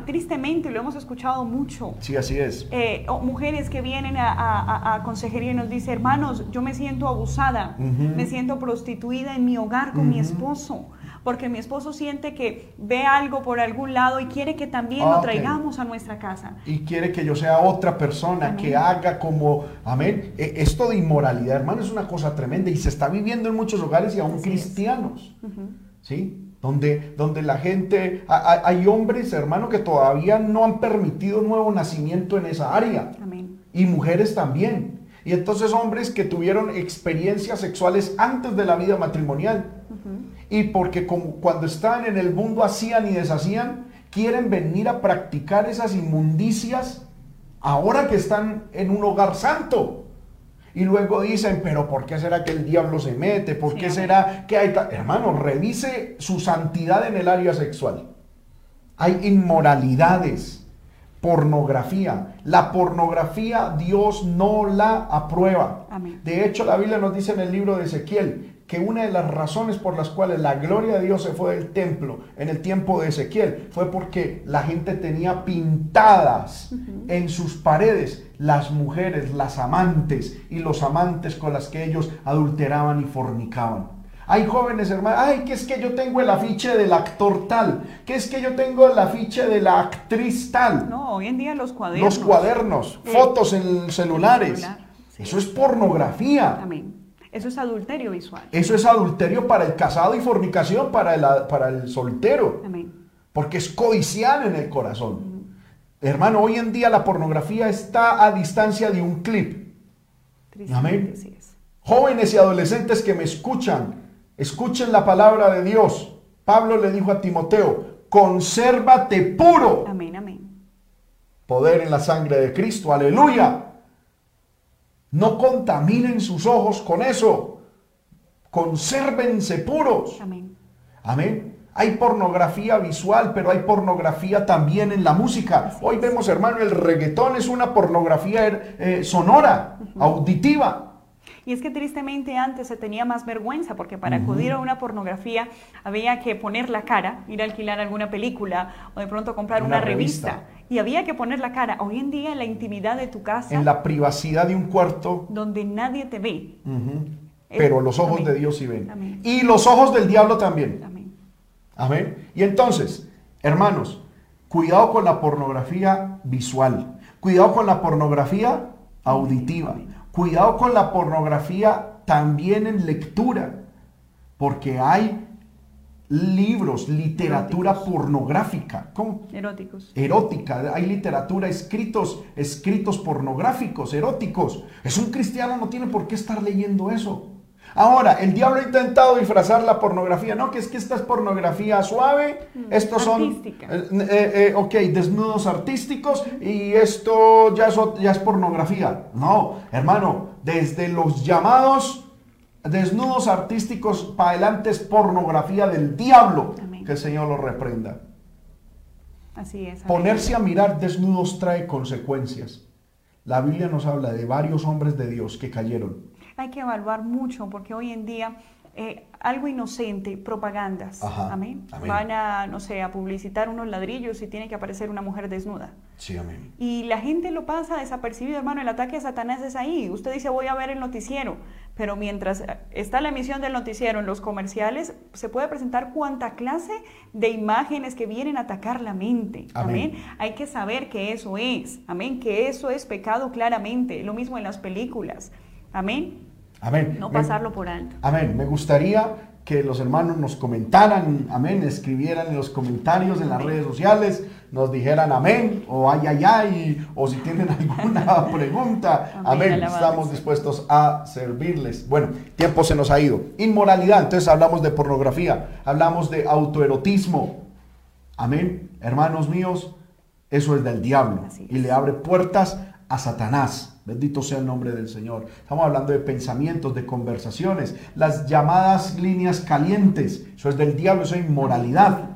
tristemente, lo hemos escuchado mucho. Sí, así es. eh, mujeres que vienen a, a- consejería y nos dicen, hermanos, yo me siento abusada, me siento prostituida en mi hogar con mi esposo, porque mi esposo siente que ve algo por algún lado y quiere que también lo traigamos a nuestra casa. Y quiere que yo sea otra persona Amén. que haga como, amén. E- Esto de inmoralidad, hermano, es una cosa tremenda y se está viviendo en muchos hogares y aún Así cristianos. ¿sí? Donde, donde la gente, ha- ha- hay hombres, hermano, que todavía no han permitido nuevo nacimiento en esa área. Amén. Y mujeres también. Y entonces hombres que tuvieron experiencias sexuales antes de la vida matrimonial. Y porque como cuando estaban en el mundo hacían y deshacían, quieren venir a practicar esas inmundicias ahora que están en un hogar santo. Y luego dicen, pero ¿por qué será que el diablo se mete? ¿Por Sí, qué será que hay... ta-?" Hermano, revise su santidad en el área sexual. Hay inmoralidades, pornografía. La pornografía Dios no la aprueba. Amén. De hecho, la Biblia nos dice en el libro de Ezequiel que una de las razones por las cuales la gloria de Dios se fue del templo en el tiempo de Ezequiel fue porque la gente tenía pintadas en sus paredes las mujeres, las amantes y los amantes con las que ellos adulteraban y fornicaban. Hay jóvenes hermanos, ay, que es que yo tengo el afiche del actor tal, que es que yo tengo el afiche de la actriz tal. No, hoy en día los cuadernos. Los cuadernos, Sí. fotos en celulares. Celular, sí. Eso es pornografía. Amén. Eso es adulterio visual. Eso es adulterio para el casado y fornicación para el, para el soltero. Amén. Porque es codicial en el corazón. Hermano, hoy en día la pornografía está a distancia de un clip. Amén. es. Jóvenes y adolescentes que me escuchan, escuchen la palabra de Dios. Pablo le dijo a Timoteo, consérvate puro. Amén, amén. Poder en la sangre de Cristo, aleluya. No contaminen sus ojos con eso. Consérvense puros. Amén. Amén. Hay pornografía visual, pero hay pornografía también en la música. Hoy vemos, hermano, el reggaetón es una pornografía eh, sonora, auditiva. Y es que tristemente antes se tenía más vergüenza porque para acudir a una pornografía había que poner la cara, ir a alquilar alguna película o de pronto comprar Una una, revista. revista. Y había que poner la cara. Hoy en día en la intimidad de tu casa, En la privacidad de un cuarto. donde nadie te ve. Pero los ojos Amén. de Dios sí ven. Amén. Y los ojos del diablo también. Amén. Amén. Y entonces, hermanos, cuidado con la pornografía visual. Cuidado con la pornografía auditiva. Cuidado con la pornografía también en lectura. Porque hay libros, literatura Eróticos. pornográfica. ¿Cómo? Eróticos. erótica, hay literatura, escritos, escritos pornográficos, eróticos. Es un cristiano, no tiene por qué estar leyendo eso. Ahora, el diablo ha intentado disfrazar la pornografía, ¿no? Que es que esta es pornografía suave, estos son, artística. eh, eh, eh, ok, desnudos artísticos y esto ya es, ya es pornografía. No, hermano, desde los llamados desnudos artísticos para adelante es pornografía del diablo. Amén. Que el Señor lo reprenda. Así es. amén. Ponerse a mirar desnudos trae consecuencias. La Biblia nos habla de varios hombres de Dios que cayeron. Hay que evaluar mucho porque hoy en día eh, algo inocente, propagandas, Ajá, amén. amén. Van a, no sé, a publicitar unos ladrillos y tiene que aparecer una mujer desnuda. Sí, amén. Y la gente lo pasa desapercibido, hermano. El ataque a Satanás es ahí. Usted dice, voy a ver el noticiero. Pero mientras eh, está la emisión del noticiero en los comerciales, se puede presentar cuanta clase de imágenes que vienen a atacar la mente. Amén. Amén. Hay que saber que eso es. Amén. Que eso es pecado claramente. Lo mismo en las películas. Amén. Amén. No Me- pasarlo por alto. Amén. Me gustaría que los hermanos nos comentaran, amén, escribieran en los comentarios en las redes sociales, nos dijeran amén o ay, ay, ay, o si tienen alguna pregunta, Amén, amén, estamos dispuestos a servirles. Bueno, tiempo se nos ha ido. Inmoralidad, entonces hablamos de pornografía, hablamos de autoerotismo. Amén, hermanos míos, eso es del diablo y le abre puertas a Satanás. Bendito sea el nombre del Señor. Estamos hablando de pensamientos, de conversaciones, las llamadas líneas calientes. Eso es del diablo, eso es inmoralidad.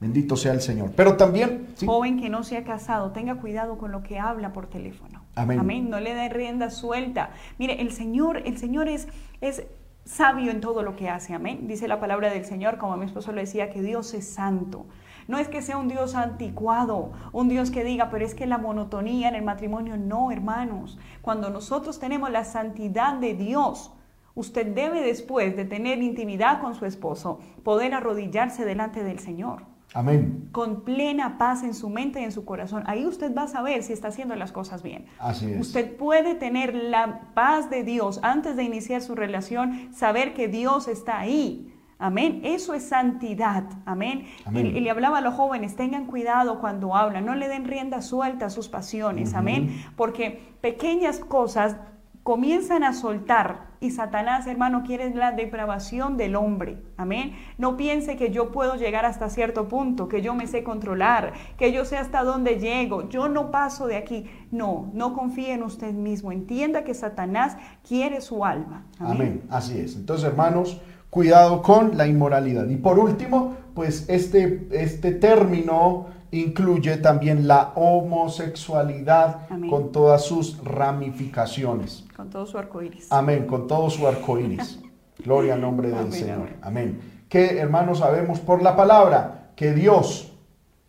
Bendito sea el Señor. Pero también... ¿sí? Joven que no se ha casado, tenga cuidado con lo que habla por teléfono. Amén. No le dé rienda suelta. Mire, el Señor, el Señor es, es sabio en todo lo que hace. Amén. Dice la palabra del Señor, como mi esposo le decía, que Dios es santo. No es que sea un Dios anticuado, un Dios que diga, pero es que la monotonía en el matrimonio, no, hermanos. Cuando nosotros tenemos la santidad de Dios, usted debe después de tener intimidad con su esposo, poder arrodillarse delante del Señor. Amén. Con plena paz en su mente y en su corazón. Ahí usted va a saber si está haciendo las cosas bien. Así es. Usted puede tener la paz de Dios antes de iniciar su relación, saber que Dios está ahí. Amén. Eso es santidad. Amén. Amén. Y, y le hablaba a los jóvenes, tengan cuidado cuando hablan, no le den rienda suelta a sus pasiones. Amén. Porque pequeñas cosas comienzan a soltar y Satanás, hermano, quiere la depravación del hombre. Amén. No piense que yo puedo llegar hasta cierto punto, que yo me sé controlar, que yo sé hasta dónde llego, yo no paso de aquí. No, no confíe en usted mismo. Entienda que Satanás quiere su alma. Amén. Amén. Así es. Entonces, hermanos, cuidado con la inmoralidad. Y por último, pues este, este término incluye también la homosexualidad Amén. con todas sus ramificaciones. Con todo su arco iris. Amén, con todo su arco iris. Gloria al nombre del Amén, Señor. amén. Que hermanos sabemos por la palabra que Dios,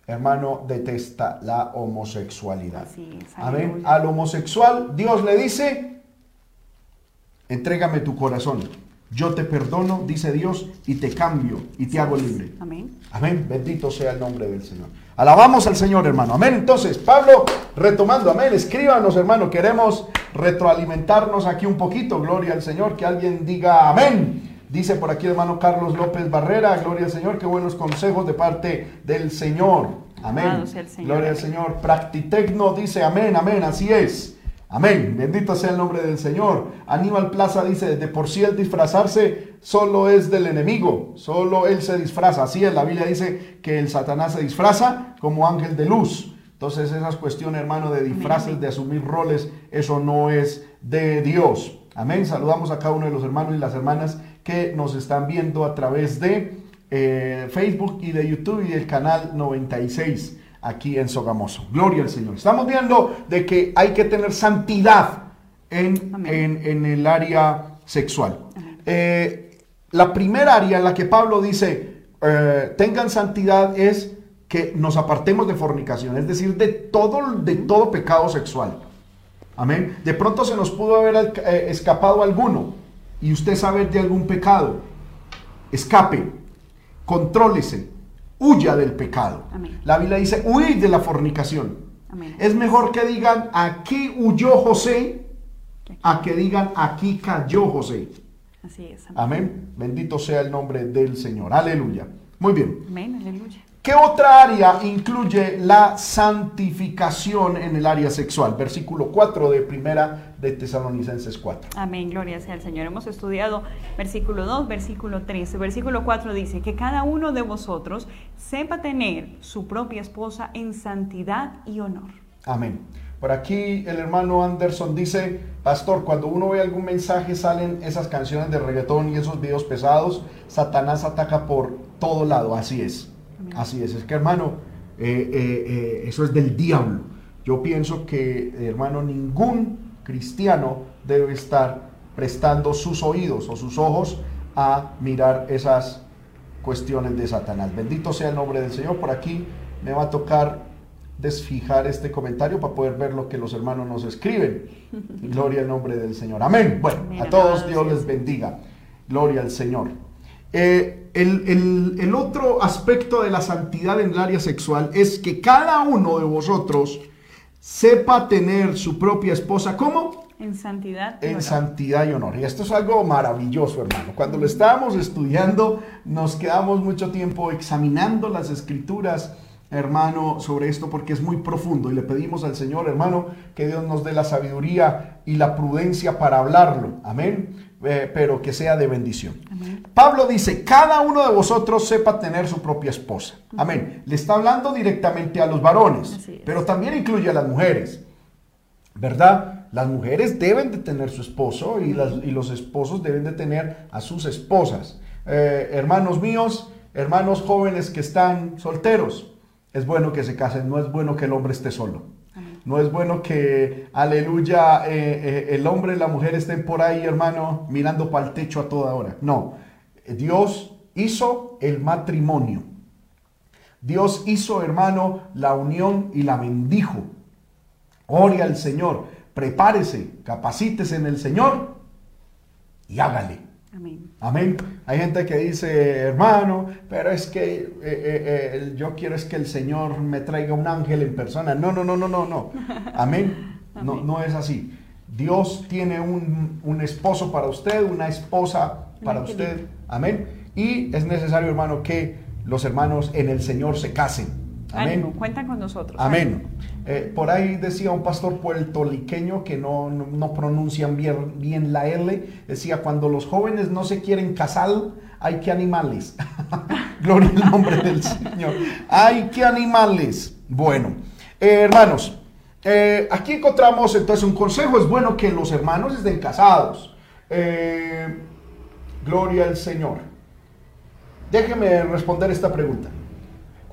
hermano, detesta la homosexualidad. Así es, Amén. Al homosexual, Dios le dice: Entrégame tu corazón. Yo te perdono, dice Dios, y te cambio y te hago libre. Amén. Amén. Bendito sea el nombre del Señor. Alabamos al Señor, hermano. Amén. Entonces, Pablo, retomando, amén. Escríbanos, hermano. Queremos retroalimentarnos aquí un poquito. Gloria al Señor. Que alguien diga amén. Dice por aquí, hermano Carlos López Barrera. Gloria al Señor. Qué buenos consejos de parte del Señor. Amén. Señor, Gloria al. Señor. Practitecno dice amén, amén. Así es. Amén. Bendito sea el nombre del Señor. Aníbal Plaza dice, de por sí el disfrazarse solo es del enemigo, solo él se disfraza. Así es, la Biblia dice que el Satanás se disfraza como ángel de luz. Entonces esas cuestiones, hermano, de disfraces, de asumir roles, eso no es de Dios. Amén. Saludamos a cada uno de los hermanos y las hermanas que nos están viendo a través de eh, Facebook y de YouTube y del canal 96 aquí en Sogamoso. Gloria al Señor. Estamos viendo de que hay que tener santidad en, en- en el área sexual. Eh, la primera área en la que Pablo dice, eh, tengan santidad es que nos apartemos de fornicación, es decir, de todo, de todo pecado sexual. Amén. De pronto se nos pudo haber eh, escapado alguno y usted sabe de algún pecado. Escape, contrólese, huya del pecado. Amén. La Biblia dice, huid de la fornicación. Amén. Es mejor que digan, aquí huyó José, a que digan, aquí cayó José. Así es. Amén. Amén. Bendito sea el nombre del Señor. Aleluya. Muy bien. Amén. Aleluya. ¿Qué otra área incluye la santificación en el área sexual? Versículo 4 de primera de Tesalonicenses 4. Amén, gloria sea al Señor. Hemos estudiado versículo 2, versículo 3. Versículo 4 dice que cada uno de vosotros sepa tener su propia esposa en santidad y honor. Amén. Por aquí el hermano Anderson dice, pastor, cuando uno ve algún mensaje salen esas canciones de reggaetón y esos videos pesados, Satanás ataca por todo lado, así es. Amén. Así es, es que hermano, eh, eh, eh, eso es del diablo. Yo pienso que, hermano, ningún cristiano debe estar prestando sus oídos o sus ojos a mirar esas cuestiones de Satanás. Bendito sea el nombre del Señor. Por aquí me va a tocar desfijar este comentario para poder ver lo que los hermanos nos escriben. Gloria al nombre del Señor. Amén. Bueno, a todos Dios les bendiga. Gloria al Señor. Eh, el, el- el otro aspecto de la santidad en el área sexual es que cada uno de vosotros sepa tener su propia esposa. ¿Cómo? En santidad y en honor. santidad y honor. Y esto es algo maravilloso, hermano. Cuando lo estábamos estudiando, nos quedamos mucho tiempo examinando las escrituras, hermano, sobre esto porque es muy profundo. Y le pedimos al Señor, hermano, que Dios nos dé la sabiduría y la prudencia para hablarlo. Amén. Eh, pero que sea de bendición. Amén. Pablo dice, cada uno de vosotros sepa tener su propia esposa. Amén. Le está hablando directamente a los varones, pero también incluye a las mujeres. ¿verdad? Las mujeres deben de tener su esposo y, las- y los esposos deben de tener a sus esposas. Eh, hermanos míos, hermanos jóvenes que están solteros, es bueno que se casen, no es bueno que el hombre esté solo. No es bueno que, aleluya, eh, eh, el hombre y la mujer estén por ahí, hermano, mirando para el techo a toda hora. No, Dios hizo el matrimonio. Dios hizo, hermano, la unión y la bendijo. Ore al Señor, prepárese, capacítese en el Señor y hágale. Amén. Amén. Hay gente que dice, hermano, pero es que eh, eh, eh, yo quiero es que el Señor me traiga un ángel en persona. No, no, no, no, no, no. Amén. No, no es así. Dios tiene un, un esposo para usted, una esposa para usted. Amén. Y es necesario, hermano, que los hermanos en el Señor se casen. Amén. cuentan con nosotros. Amén. Eh, por ahí decía un pastor puertoliqueño que no, no, pronuncian bien, bien, la L, decía, cuando los jóvenes no se quieren casar, hay que animales. Gloria al nombre del Señor. Hay que animales. Bueno, eh, hermanos, eh, aquí encontramos entonces un consejo, es bueno que los hermanos estén casados. gloria al Señor. Déjeme responder esta pregunta.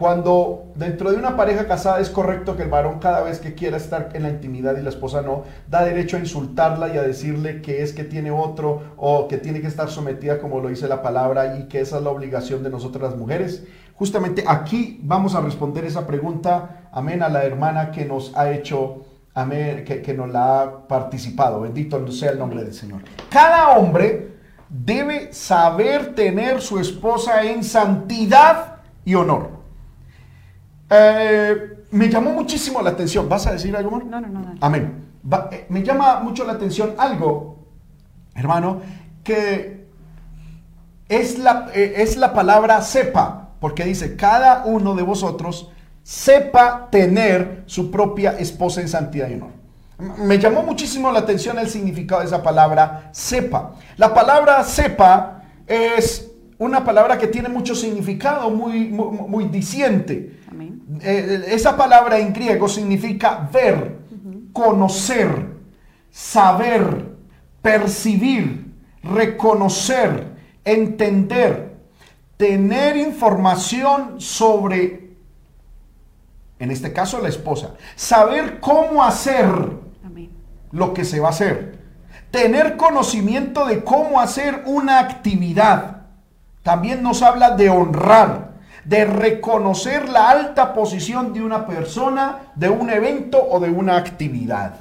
Cuando dentro de una pareja casada es correcto que el varón cada vez que quiera estar en la intimidad y la esposa no, da derecho a insultarla y a decirle que es que tiene otro o que tiene que estar sometida como lo dice la palabra y que esa es la obligación de nosotras las mujeres. Justamente aquí vamos a responder esa pregunta, amén, a la hermana que nos ha hecho, amén, que, que nos la ha participado. Bendito sea el nombre del Señor. Cada hombre debe saber tener su esposa en santidad y honor. Eh, me llamó muchísimo la atención. ¿Vas a decir algo, más? No, no, no. Amén. Eh, me llama mucho la atención algo, hermano, que es la, eh, es la palabra sepa, porque dice, cada uno de vosotros sepa tener su propia esposa en santidad y honor. Me llamó muchísimo la atención el significado de esa palabra sepa. La palabra sepa es una palabra que tiene mucho significado, muy, muy, muy diciente. Eh, esa palabra en griego significa ver, conocer, saber, percibir, reconocer, entender, tener información sobre, en este caso la esposa, saber cómo hacer lo que se va a hacer, tener conocimiento de cómo hacer una actividad. También nos habla de honrar, de reconocer la alta posición de una persona, de un evento o de una actividad.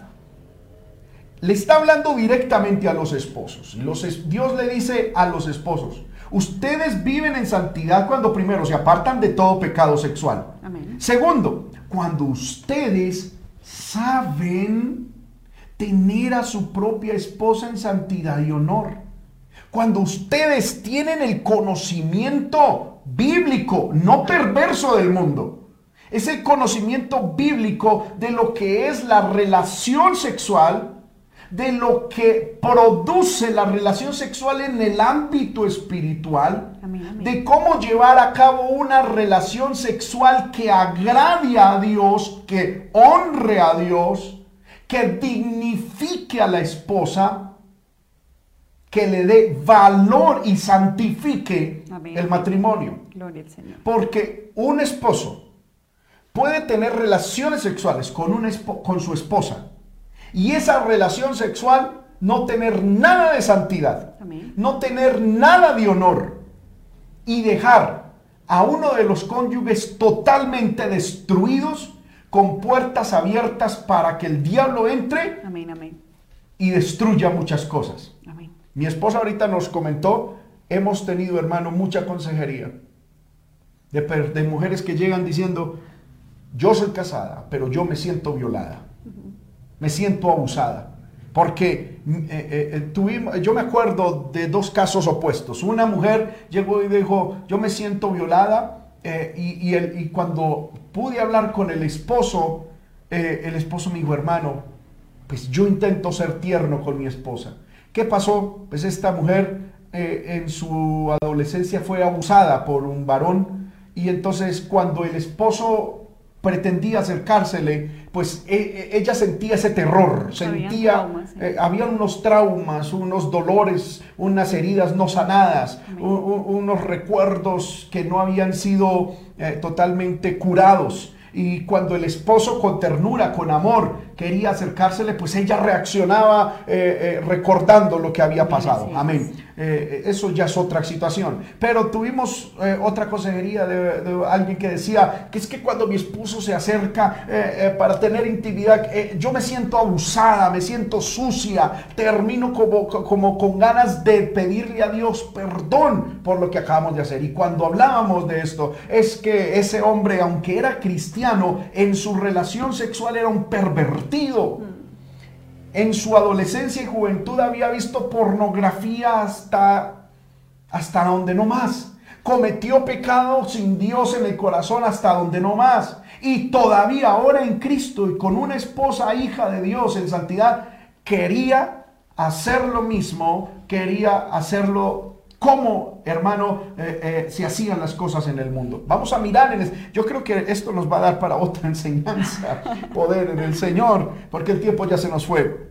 Le está hablando directamente a los esposos. Dios le dice a los esposos, ustedes viven en santidad cuando primero se apartan de todo pecado sexual. Segundo, cuando ustedes saben tener a su propia esposa en santidad y honor. Cuando ustedes tienen el conocimiento bíblico, no perverso del mundo. Es el conocimiento bíblico de lo que es la relación sexual, de lo que produce la relación sexual en el ámbito espiritual, de cómo llevar a cabo una relación sexual que agrade a Dios, que honre a Dios, que dignifique a la esposa que le dé valor y santifique el matrimonio. Porque un esposo puede tener relaciones sexuales con, un con su esposa y esa relación sexual no tener nada de santidad, no tener nada de honor y dejar a uno de los cónyuges totalmente destruidos con puertas abiertas para que el diablo entre y destruya muchas cosas. Mi esposa ahorita nos comentó, hemos tenido, hermano, mucha consejería de, mujeres que llegan diciendo, yo soy casada, pero yo me siento violada, me siento abusada. Porque mm, eh, eh, eh, tuvimos, yo me acuerdo de dos casos opuestos. Una mujer llegó y dijo, yo me siento violada y, y, cuando pude hablar con el esposo, el esposo me dijo, hermano, pues yo intento ser tierno con mi esposa. ¿Qué pasó? Pues esta mujer eh, en su adolescencia fue abusada por un varón y entonces cuando el esposo pretendía acercársele, pues e, e, ella sentía ese terror, sentía, traumas, sí. eh, había unos traumas, unos dolores, unas heridas no sanadas, unos recuerdos que no habían sido eh, totalmente curados. Y cuando el esposo con ternura, con amor, quería acercársele, pues ella reaccionaba eh, eh, recordando lo que había pasado. Amén. Eh, eso ya es otra situación. Pero tuvimos eh, otra consejería de, alguien que decía que es que cuando mi esposo se acerca eh, eh, para tener intimidad, eh, yo me siento abusada, me siento sucia, termino como, como con ganas de pedirle a Dios perdón por lo que acabamos de hacer. Y cuando hablábamos de esto, es que ese hombre, aunque era cristiano, en su relación sexual era un pervertido en su adolescencia y juventud había visto pornografía hasta, hasta donde no más. Cometió pecado sin Dios en el corazón hasta donde no más. Y todavía ahora en Cristo y con una esposa hija de Dios en santidad, quería hacer lo mismo, quería hacerlo como, hermano, eh, eh, se hacían las cosas en el mundo. Vamos a mirar en es- Yo creo que esto nos va a dar para otra enseñanza, poder en el Señor, porque el tiempo ya se nos fue.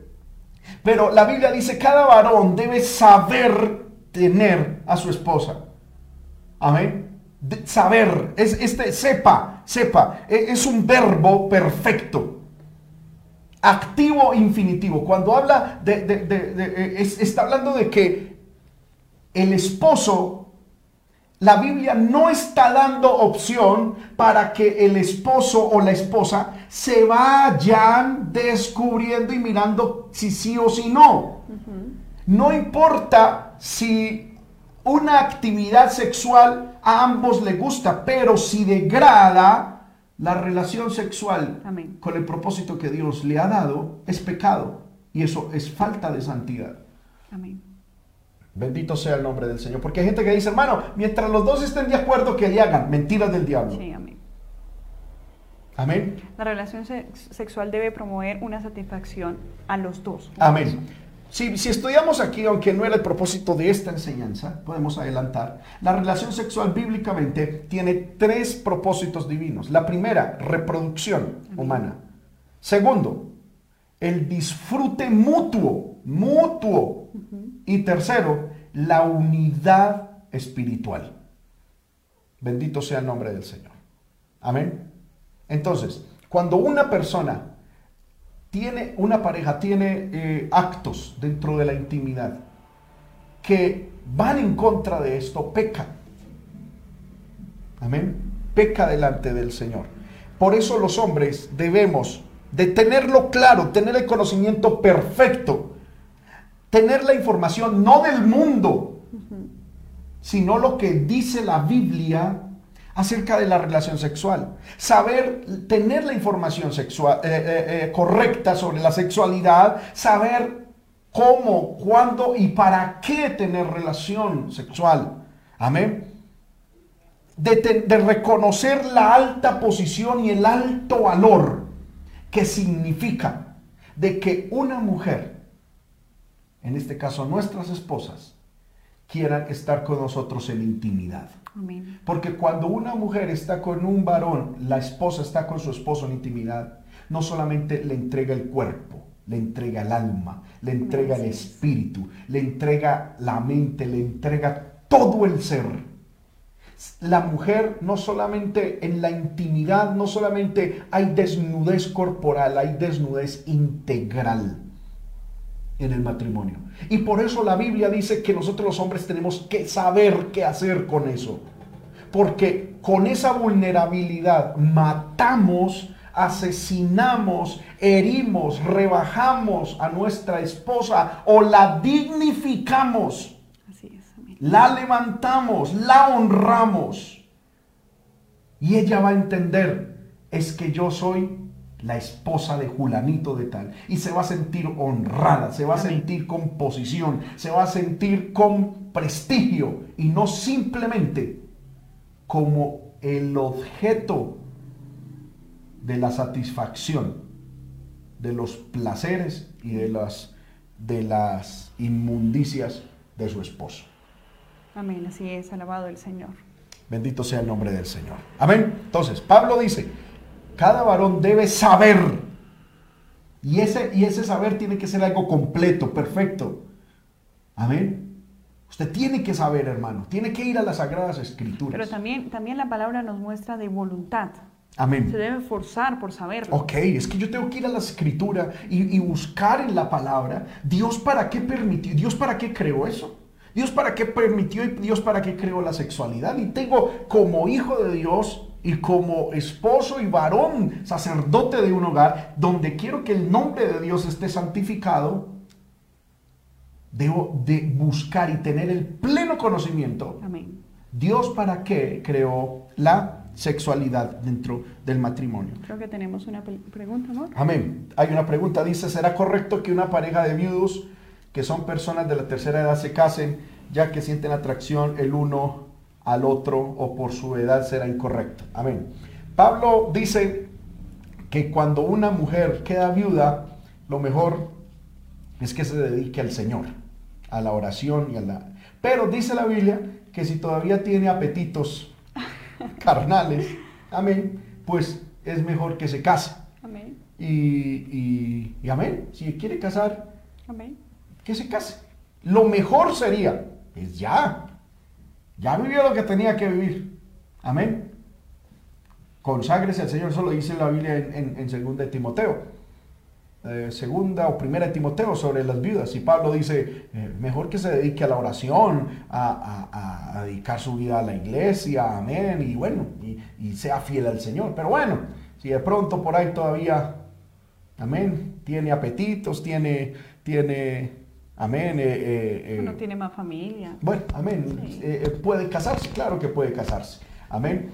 Pero la Biblia dice, cada varón debe saber tener a su esposa. Amén. Saber, es este, sepa, sepa, e- es un verbo perfecto. Activo infinitivo. Cuando habla de, es- está hablando de que el esposo, la Biblia no está dando opción para que el esposo o la esposa se vayan descubriendo y mirando si sí o si no. No importa si una actividad sexual a ambos le gusta, pero si degrada la relación sexual Amén. con el propósito que Dios le ha dado, es pecado. Y eso es falta de santidad. Amén. Bendito sea el nombre del Señor. Porque hay gente que dice, hermano, mientras los dos estén de acuerdo, que le hagan. Mentiras del diablo. Sí, amén. Amén. La relación sex- sexual debe promover una satisfacción a los dos. Amén. Si, si estudiamos aquí, aunque no era el propósito de esta enseñanza, podemos adelantar, la relación sexual bíblicamente tiene tres propósitos divinos. La primera, reproducción humana. Segundo, el disfrute mutuo, mutuo. Y tercero, la unidad espiritual. Bendito sea el nombre del Señor. Amén. Entonces, cuando una persona tiene, una pareja tiene eh, actos dentro de la intimidad que van en contra de esto, peca. Amén. Peca delante del Señor. Por eso los hombres debemos de tenerlo claro, tener el conocimiento perfecto, tener la información no del mundo, sino lo que dice la Biblia acerca de la relación sexual. Saber, tener la información sexual, eh, eh, eh, correcta sobre la sexualidad, saber cómo, cuándo y para qué tener relación sexual. Amén. De, reconocer la alta posición y el alto valor que significa de que una mujer, en este caso nuestras esposas, quieran estar con nosotros en intimidad. Amén. Porque cuando una mujer está con un varón, la esposa está con su esposo en intimidad, no solamente le entrega el cuerpo, le entrega el alma, le entrega el espíritu, le entrega la mente, le entrega todo el ser. La mujer no solamente en la intimidad, no solamente hay desnudez corporal, hay desnudez integral en el matrimonio. Y por eso la Biblia dice que nosotros los hombres tenemos que saber qué hacer con eso. Porque con esa vulnerabilidad matamos, asesinamos, herimos, rebajamos a nuestra esposa o la dignificamos. La levantamos, la honramos. Y ella va a entender, es que yo soy la esposa de Julanito de tal. Y se va a sentir honrada, se va a sentir con posición, se va a sentir con prestigio y no simplemente como el objeto de la satisfacción de los placeres y de las, de las inmundicias de su esposo. Amén. Así es. Alabado el Señor. Bendito sea el nombre del Señor. Amén. Entonces, Pablo dice, cada varón debe saber Y ese, y ese saber tiene que ser algo completo, perfecto. Amén. Usted tiene que saber, hermano, tiene que ir a las Sagradas Escrituras. Pero también, también la palabra nos muestra de voluntad. Amén. Se debe forzar por saberlo. Ok, es que yo tengo que ir a la escritura y, y, buscar en la palabra, Dios para qué permitió, Dios para qué creó eso, Dios para qué permitió y Dios para qué creó la sexualidad. Y tengo como hijo de Dios y como esposo y varón, sacerdote de un hogar, donde quiero que el nombre de Dios esté santificado, debo de buscar y tener el pleno conocimiento. Amén. Dios para qué creó la sexualidad dentro del matrimonio. Creo que tenemos una pregunta, ¿no? Amén. Hay una pregunta, dice, ¿será correcto que una pareja de viudos, que son personas de la tercera edad, se casen ya que sienten atracción el uno al otro o por su edad será incorrecto? Amén. Pablo dice que cuando una mujer queda viuda, lo mejor es que se dedique al Señor, a la oración y a la... Pero dice la Biblia que si todavía tiene apetitos carnales, amén, pues es mejor que se case. Amén. Y, y, y amén, si quiere casar, Amén. que se case. Lo mejor sería, es ya, ya vivió lo que tenía que vivir. Amén. Conságrese al Señor, eso lo dice la Biblia en, en, en de Timoteo. Eh, segunda o primera de Timoteo sobre las viudas. Y Pablo dice, eh, mejor que se dedique a la oración, a, dedicar su vida a la iglesia, amén, y bueno, y, y, sea fiel al Señor. Pero bueno, si de pronto por ahí todavía, amén, tiene apetitos, tiene, tiene, amén. Eh, no tiene más familia. Bueno, amén, sí. puede casarse, claro que puede casarse, amén.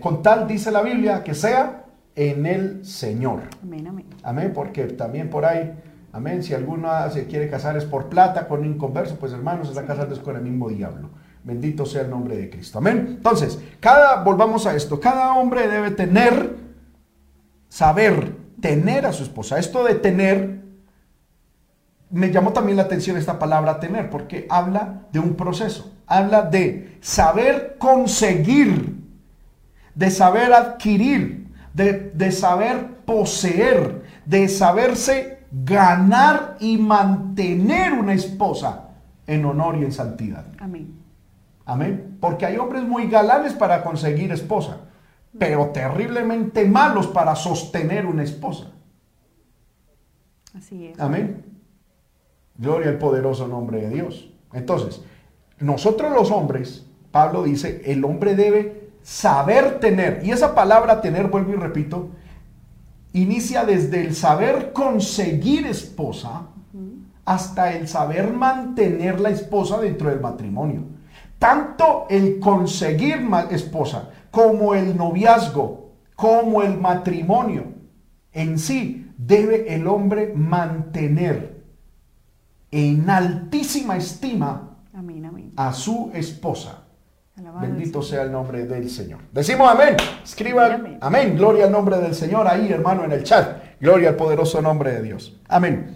con tal dice la Biblia que sea en el Señor. Amén, amén. Amén, porque también por ahí, amén, si alguno se quiere casar es por plata con un inconverso, pues hermanos, está casando es con el mismo diablo. Bendito sea el nombre de Cristo. Amén. Entonces, cada, volvamos a esto, cada hombre debe tener, saber, tener a su esposa. Esto de tener, me llamó también la atención esta palabra tener, porque habla de un proceso, habla de saber conseguir, de saber adquirir, de, de, saber poseer, de saberse ganar y mantener una esposa en honor y en santidad. Amén. Amén. Porque hay hombres muy galanes para conseguir esposa, pero terriblemente malos para sostener una esposa. Así es. Amén. Gloria al poderoso nombre de Dios. Entonces, nosotros los hombres, Pablo dice, el hombre debe saber tener. Y esa palabra tener, vuelvo y repito, inicia desde el saber conseguir esposa hasta el saber mantener la esposa dentro del matrimonio. Tanto el conseguir esposa como el noviazgo, como el matrimonio en sí, debe el hombre mantener en altísima estima amén, amén. a su esposa. Alabado Bendito sea. sea el nombre del Señor. Decimos amén. Escriban Amén. amén. Gloria al nombre del Señor ahí, hermano, en el chat. Gloria al poderoso nombre de Dios. Amén.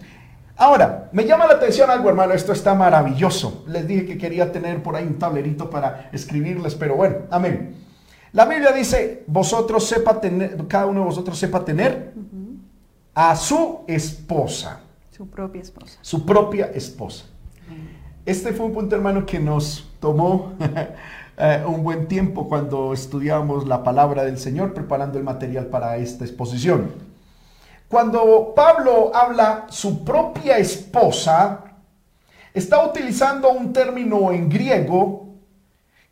Ahora, me llama la atención algo, hermano. Esto está maravilloso. Les dije que quería tener por ahí un tablerito para escribirles, pero bueno, amén. La Biblia dice, vosotros sepa tener, cada uno de vosotros sepa tener a su esposa, Su propia esposa. su propia esposa. Este fue un punto, hermano, que nos tomó eh, un buen tiempo cuando estudiábamos la palabra del Señor, preparando el material para esta exposición. Cuando Pablo habla su propia esposa, está utilizando un término en griego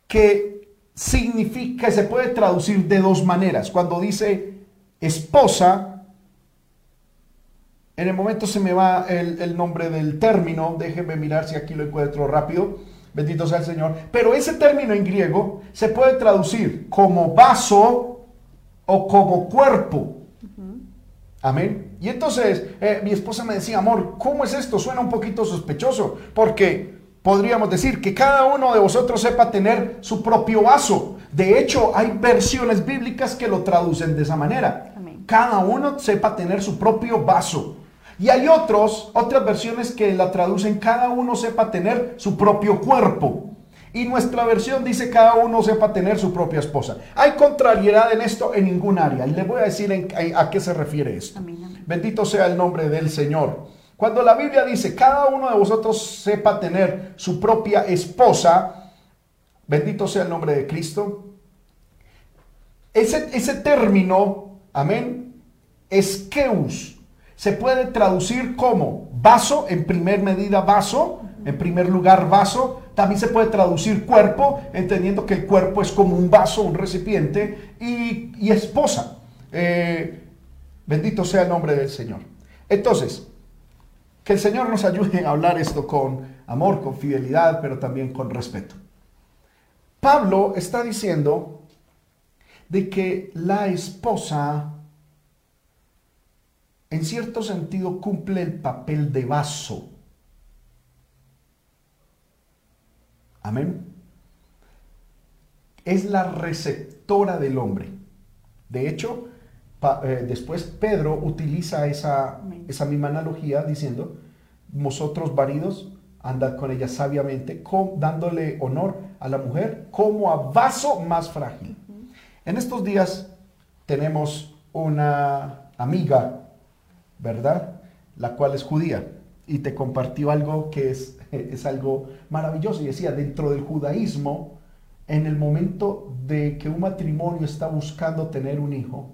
que significa, se puede traducir de dos maneras. Cuando dice esposa, en el momento se me va el, el nombre del término, déjenme mirar si aquí lo encuentro rápido. Bendito sea el Señor. Pero ese término en griego se puede traducir como vaso o como cuerpo. Amén. Y entonces eh, mi esposa me decía, amor, ¿cómo es esto? Suena un poquito sospechoso, porque podríamos decir que cada uno de vosotros sepa tener su propio vaso. De hecho, hay versiones bíblicas que lo traducen de esa manera. Amén. Cada uno sepa tener su propio vaso. Y hay otros, otras versiones que la traducen, cada uno sepa tener su propio cuerpo. Y nuestra versión dice cada uno sepa tener su propia esposa. Hay contrariedad en esto en ningún área. Y les voy a decir en- a qué se refiere esto. Bendito sea el nombre del Señor. Cuando la Biblia dice, cada uno de vosotros sepa tener su propia esposa, bendito sea el nombre de Cristo. Ese, ese término, amén, esqueus, se puede traducir como vaso, en primer medida vaso, en primer lugar vaso, también se puede traducir cuerpo, entendiendo que el cuerpo es como un vaso, un recipiente, y, esposa. Eh, bendito sea el nombre del Señor. Entonces, que el Señor nos ayude a hablar esto con amor, con fidelidad, pero también con respeto. Pablo está diciendo de que la esposa, en cierto sentido, cumple el papel de vaso. Amén. Es la receptora del hombre. De hecho, pa- eh, después Pedro utiliza esa, esa misma analogía diciendo, vosotros maridos, andad con ella sabiamente, dándole honor a la mujer como a vaso más frágil. En estos días tenemos una amiga, ¿verdad? La cual es judía y te compartió algo que es, es algo maravilloso. Y decía, dentro del judaísmo, en el momento de que un matrimonio está buscando tener un hijo,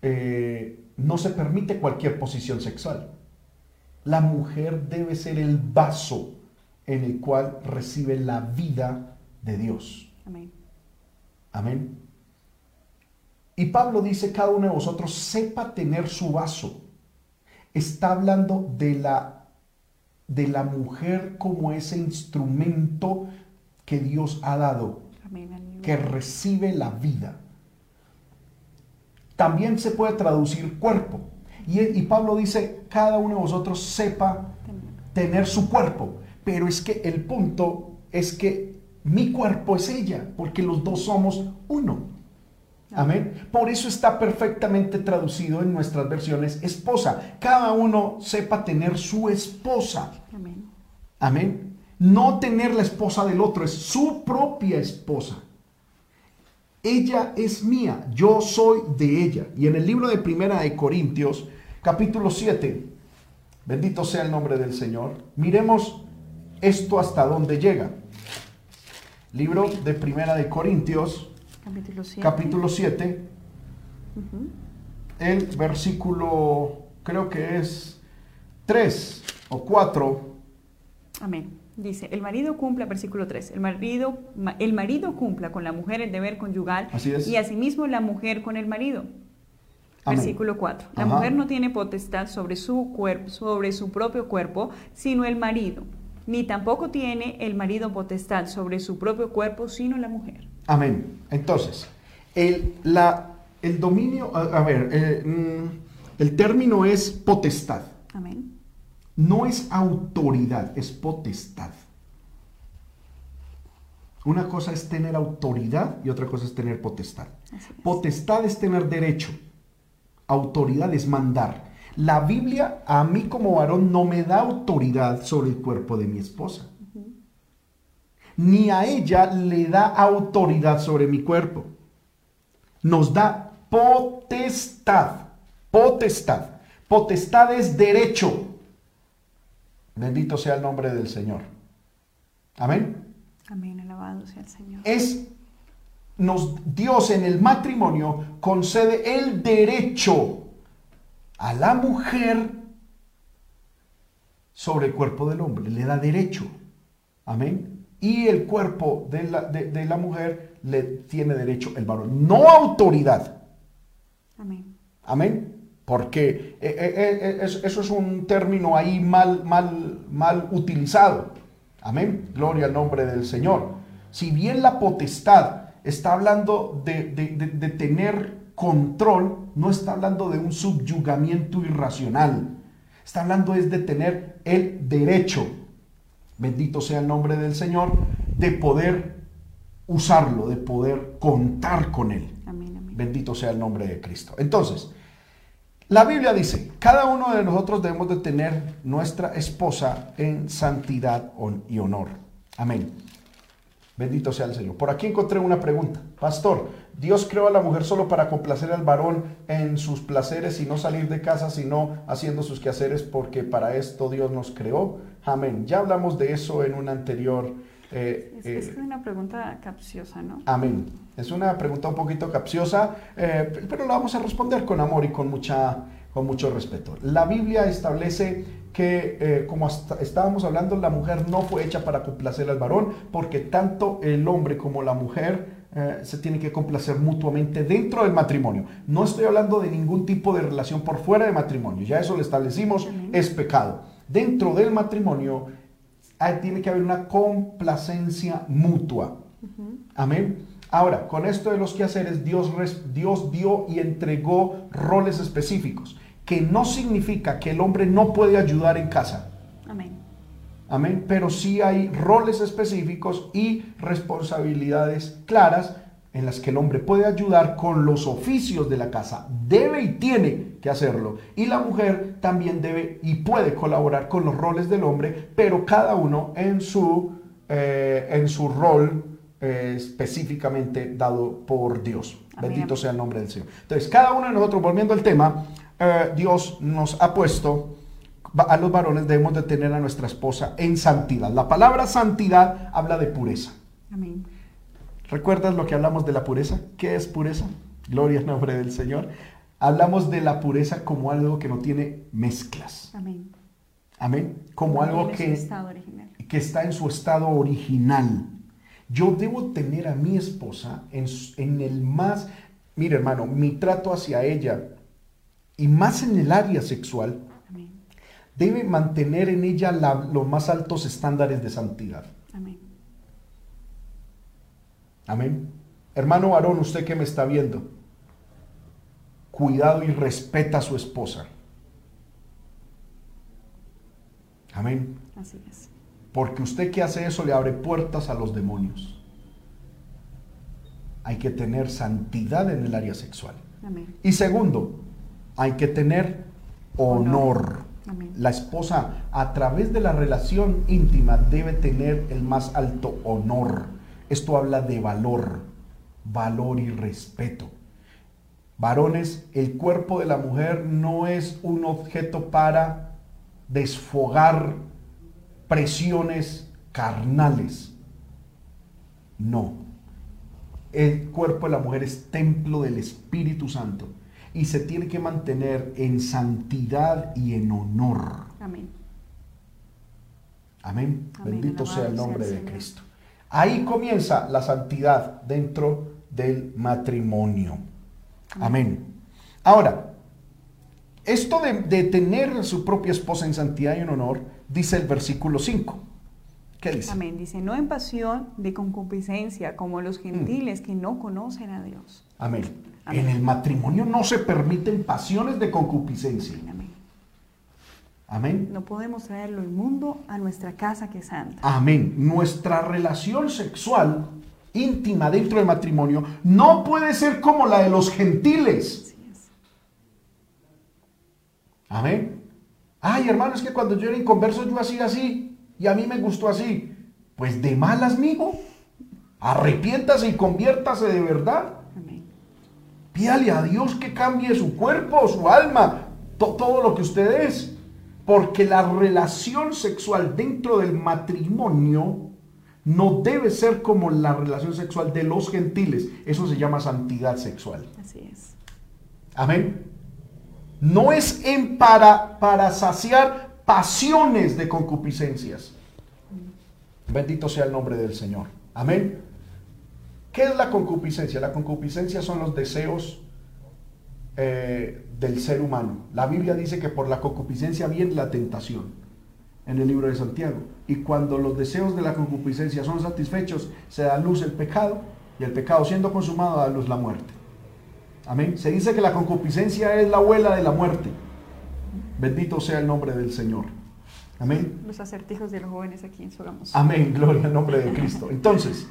eh, no se permite cualquier posición sexual. La mujer debe ser el vaso en el cual recibe la vida de Dios. Amén. Amén. Y Pablo dice, cada uno de vosotros sepa tener su vaso. Está hablando de la, de la mujer como ese instrumento que Dios ha dado, que recibe la vida. También se puede traducir cuerpo. Y, y Pablo dice, cada uno de vosotros sepa tener su cuerpo. Pero es que el punto es que mi cuerpo es ella, porque los dos somos uno. Amén. Por eso está perfectamente traducido en nuestras versiones esposa. Cada uno sepa tener su esposa. Amén. Amén. No tener la esposa del otro, es su propia esposa. Ella es mía, yo soy de ella. Y en el libro de Primera de Corintios, capítulo 7, bendito sea el nombre del Señor, miremos esto hasta dónde llega. Libro de Primera de Corintios, Capítulo 7. capítulo 7, el versículo, creo que es 3 o 4. Amén. Dice, el marido cumpla, versículo 3, el marido, ma- el marido cumpla con la mujer el deber conyugal Así es. y asimismo la mujer con el marido. Amén. Versículo 4. La Ajá. mujer no tiene potestad sobre su cuerpo, sobre su propio cuerpo, sino el marido. Ni tampoco tiene el marido potestad sobre su propio cuerpo, sino la mujer. Amén. Entonces, el, la, el dominio, a, a ver, eh, mm, el término es potestad. Amén. No es autoridad, es potestad. Una cosa es tener autoridad y otra cosa es tener potestad. Es. Potestad es tener derecho. Autoridad es mandar. La Biblia a mí como varón no me da autoridad sobre el cuerpo de mi esposa. Ni a ella le da autoridad sobre mi cuerpo. Nos da potestad. Potestad. Potestad es derecho. Bendito sea el nombre del Señor. Amén Amén. Alabado sea el Señor. es nos Dios en el matrimonio concede el derecho a la mujer sobre el cuerpo del hombre, le da derecho. Amén. Y el cuerpo de la, de- de la mujer le tiene derecho el varón, no autoridad. Amén. Amén. Porque eh, eh, eh, es- eso es un término ahí mal, mal, mal utilizado. Amén. Gloria al nombre del Señor. Si bien la potestad está hablando de, de- de- de tener control, no está hablando de un subyugamiento irracional. Está hablando es de tener el derecho, bendito sea el nombre del Señor, de poder usarlo, de poder contar con él. Amén. Amén. Bendito sea el nombre de Cristo. Entonces, la Biblia dice, cada uno de nosotros debemos de tener nuestra esposa en santidad y honor. Amén. Bendito sea el Señor. Por aquí encontré una pregunta. Pastor, Dios creó a la mujer solo para complacer al varón en sus placeres y no salir de casa, sino haciendo sus quehaceres, porque para esto Dios nos creó. Amén. Ya hablamos de eso en un anterior. Eh, es, es, eh, una pregunta capciosa, ¿no? Amén. Es una pregunta un poquito capciosa, eh, pero la vamos a responder con amor y con, mucha, con mucho respeto. La Biblia establece que, como estábamos hablando, la mujer no fue hecha para complacer al varón, porque tanto el hombre como la mujer eh, se tienen que complacer mutuamente dentro del matrimonio. No estoy hablando de ningún tipo de relación por fuera de matrimonio, ya eso lo establecimos, es pecado. Dentro del matrimonio tiene que haber una complacencia mutua. Amén. Ahora, con esto de los quehaceres, Dios, Dios dio y entregó roles específicos, que no significa que el hombre no puede ayudar en casa. Amén. Amén. Pero sí hay roles específicos y responsabilidades claras en las que el hombre puede ayudar con los oficios de la casa. Debe y tiene que hacerlo. Y la mujer también debe y puede colaborar con los roles del hombre, pero cada uno en su, eh, en su rol eh, específicamente dado por Dios. Bendito sea el nombre del Señor. Entonces, cada uno de nosotros, volviendo al tema, eh, Dios nos ha puesto, a los varones debemos de tener a nuestra esposa en santidad. La palabra santidad habla de pureza. Amén. ¿Recuerdas lo que hablamos de la pureza? ¿Qué es pureza? Gloria al nombre del Señor. Hablamos de la pureza como algo que no tiene mezclas. Amén. Amén. Como algo que, que está en su estado original. Yo debo tener a mi esposa en, el más, mire hermano, mi trato hacia ella y más en el área sexual, debe mantener en ella los más altos estándares de santidad. Amén. Amén. Hermano varón, usted que me está viendo, cuidado y respeta a su esposa. Amén. Así es. Porque usted que hace eso le abre puertas a los demonios. Hay que tener santidad en el área sexual. Y segundo, hay que tener honor. La esposa a través de la relación íntima debe tener el más alto honor. Esto habla de valor, valor y respeto. Varones, el cuerpo de la mujer no es un objeto para desfogar presiones carnales. No. El cuerpo de la mujer es templo del Espíritu Santo y se tiene que mantener en santidad y en honor. Amén. Amén. Bendito sea el nombre de Cristo. Ahí comienza la santidad dentro del matrimonio. Amén. Ahora, esto de, de, tener a su propia esposa en santidad y en honor dice el versículo 5. ¿Qué dice? Amén. Dice, no en pasión de concupiscencia como los mm. gentiles que no conocen a Dios. Amén. En el matrimonio no se permiten pasiones de concupiscencia. Amén. Amén. No podemos traer lo inmundo a nuestra casa que es santa. Amén. Nuestra relación sexual íntima dentro del matrimonio no puede ser como la de los gentiles. Amén. Ay, hermano, es que cuando yo era inconverso yo hacía así y a mí me gustó así. Pues de malas, amigo. Arrepiéntase y conviértase de verdad. Amén. Pídale a Dios que cambie su cuerpo, su alma, todo lo que usted es. Porque la relación sexual dentro del matrimonio no debe ser como la relación sexual de los gentiles. Eso se llama santidad sexual. Así es. Amén no es en para, para saciar pasiones de concupiscencias. Bendito sea el nombre del Señor. Amén. ¿Qué es la concupiscencia? La concupiscencia son los deseos eh, del ser humano. La Biblia dice que por la concupiscencia viene la tentación en el libro de Santiago. Y cuando los deseos de la concupiscencia son satisfechos, se da luz el pecado y el pecado siendo consumado da luz la muerte. Amén. Se dice que la concupiscencia es la abuela de la muerte. Bendito sea el nombre del Señor. Amén. Los acertijos de los jóvenes aquí en Sogamos. Amén. Gloria al nombre de Cristo. Entonces,